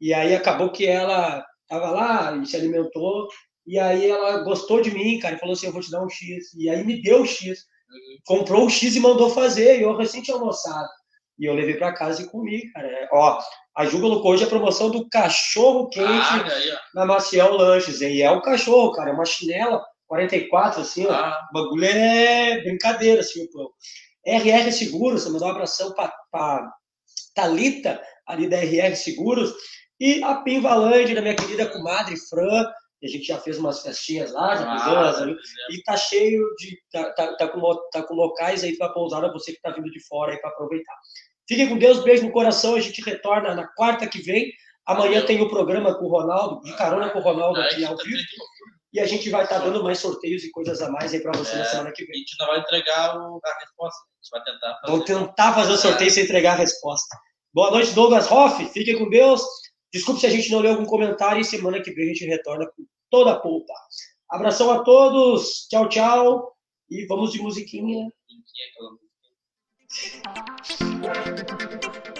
E aí acabou que ela tava lá e se alimentou, e aí ela gostou de mim, cara, e falou assim, eu vou te dar um X. E aí me deu o X. Comprou o X e mandou fazer, e eu recém tinha almoçado. E eu levei para casa e comi, cara. Ó, a Ju colocou hoje a promoção do cachorro quente Ah, na Maciel Lanches. E é o cachorro, cara, é uma chinela 44, assim, ó. Ah, O bagulho é brincadeira, assim, o pão. RR Seguros, mandou um abração para Talita, ali da RR Seguros, e a Pinvalande, da minha querida comadre Fran, que a gente já fez umas festinhas lá, já ah, ali, e tá cheio de. tá, tá, tá com, tá com locais aí para pousar, você que tá vindo de fora aí para aproveitar. Fiquem com Deus, beijo no coração, a gente retorna na quarta que vem. Amanhã Valeu. tem o programa com o Ronaldo, de carona com o Ronaldo aqui ao tá vivo. E a gente vai estar dando mais sorteios e coisas a mais aí para você na É. semana que A vem. gente não vai entregar o- a resposta. A gente vai tentar fazer. Vamos tentar fazer o sorteio sem entregar a resposta. Boa noite, Douglas Hoff. Fiquem com Deus. Desculpe se a gente não leu algum comentário e semana que vem a gente retorna com toda a polpa. Abração a todos. Tchau, tchau. E vamos de musiquinha. Quem é aquela música?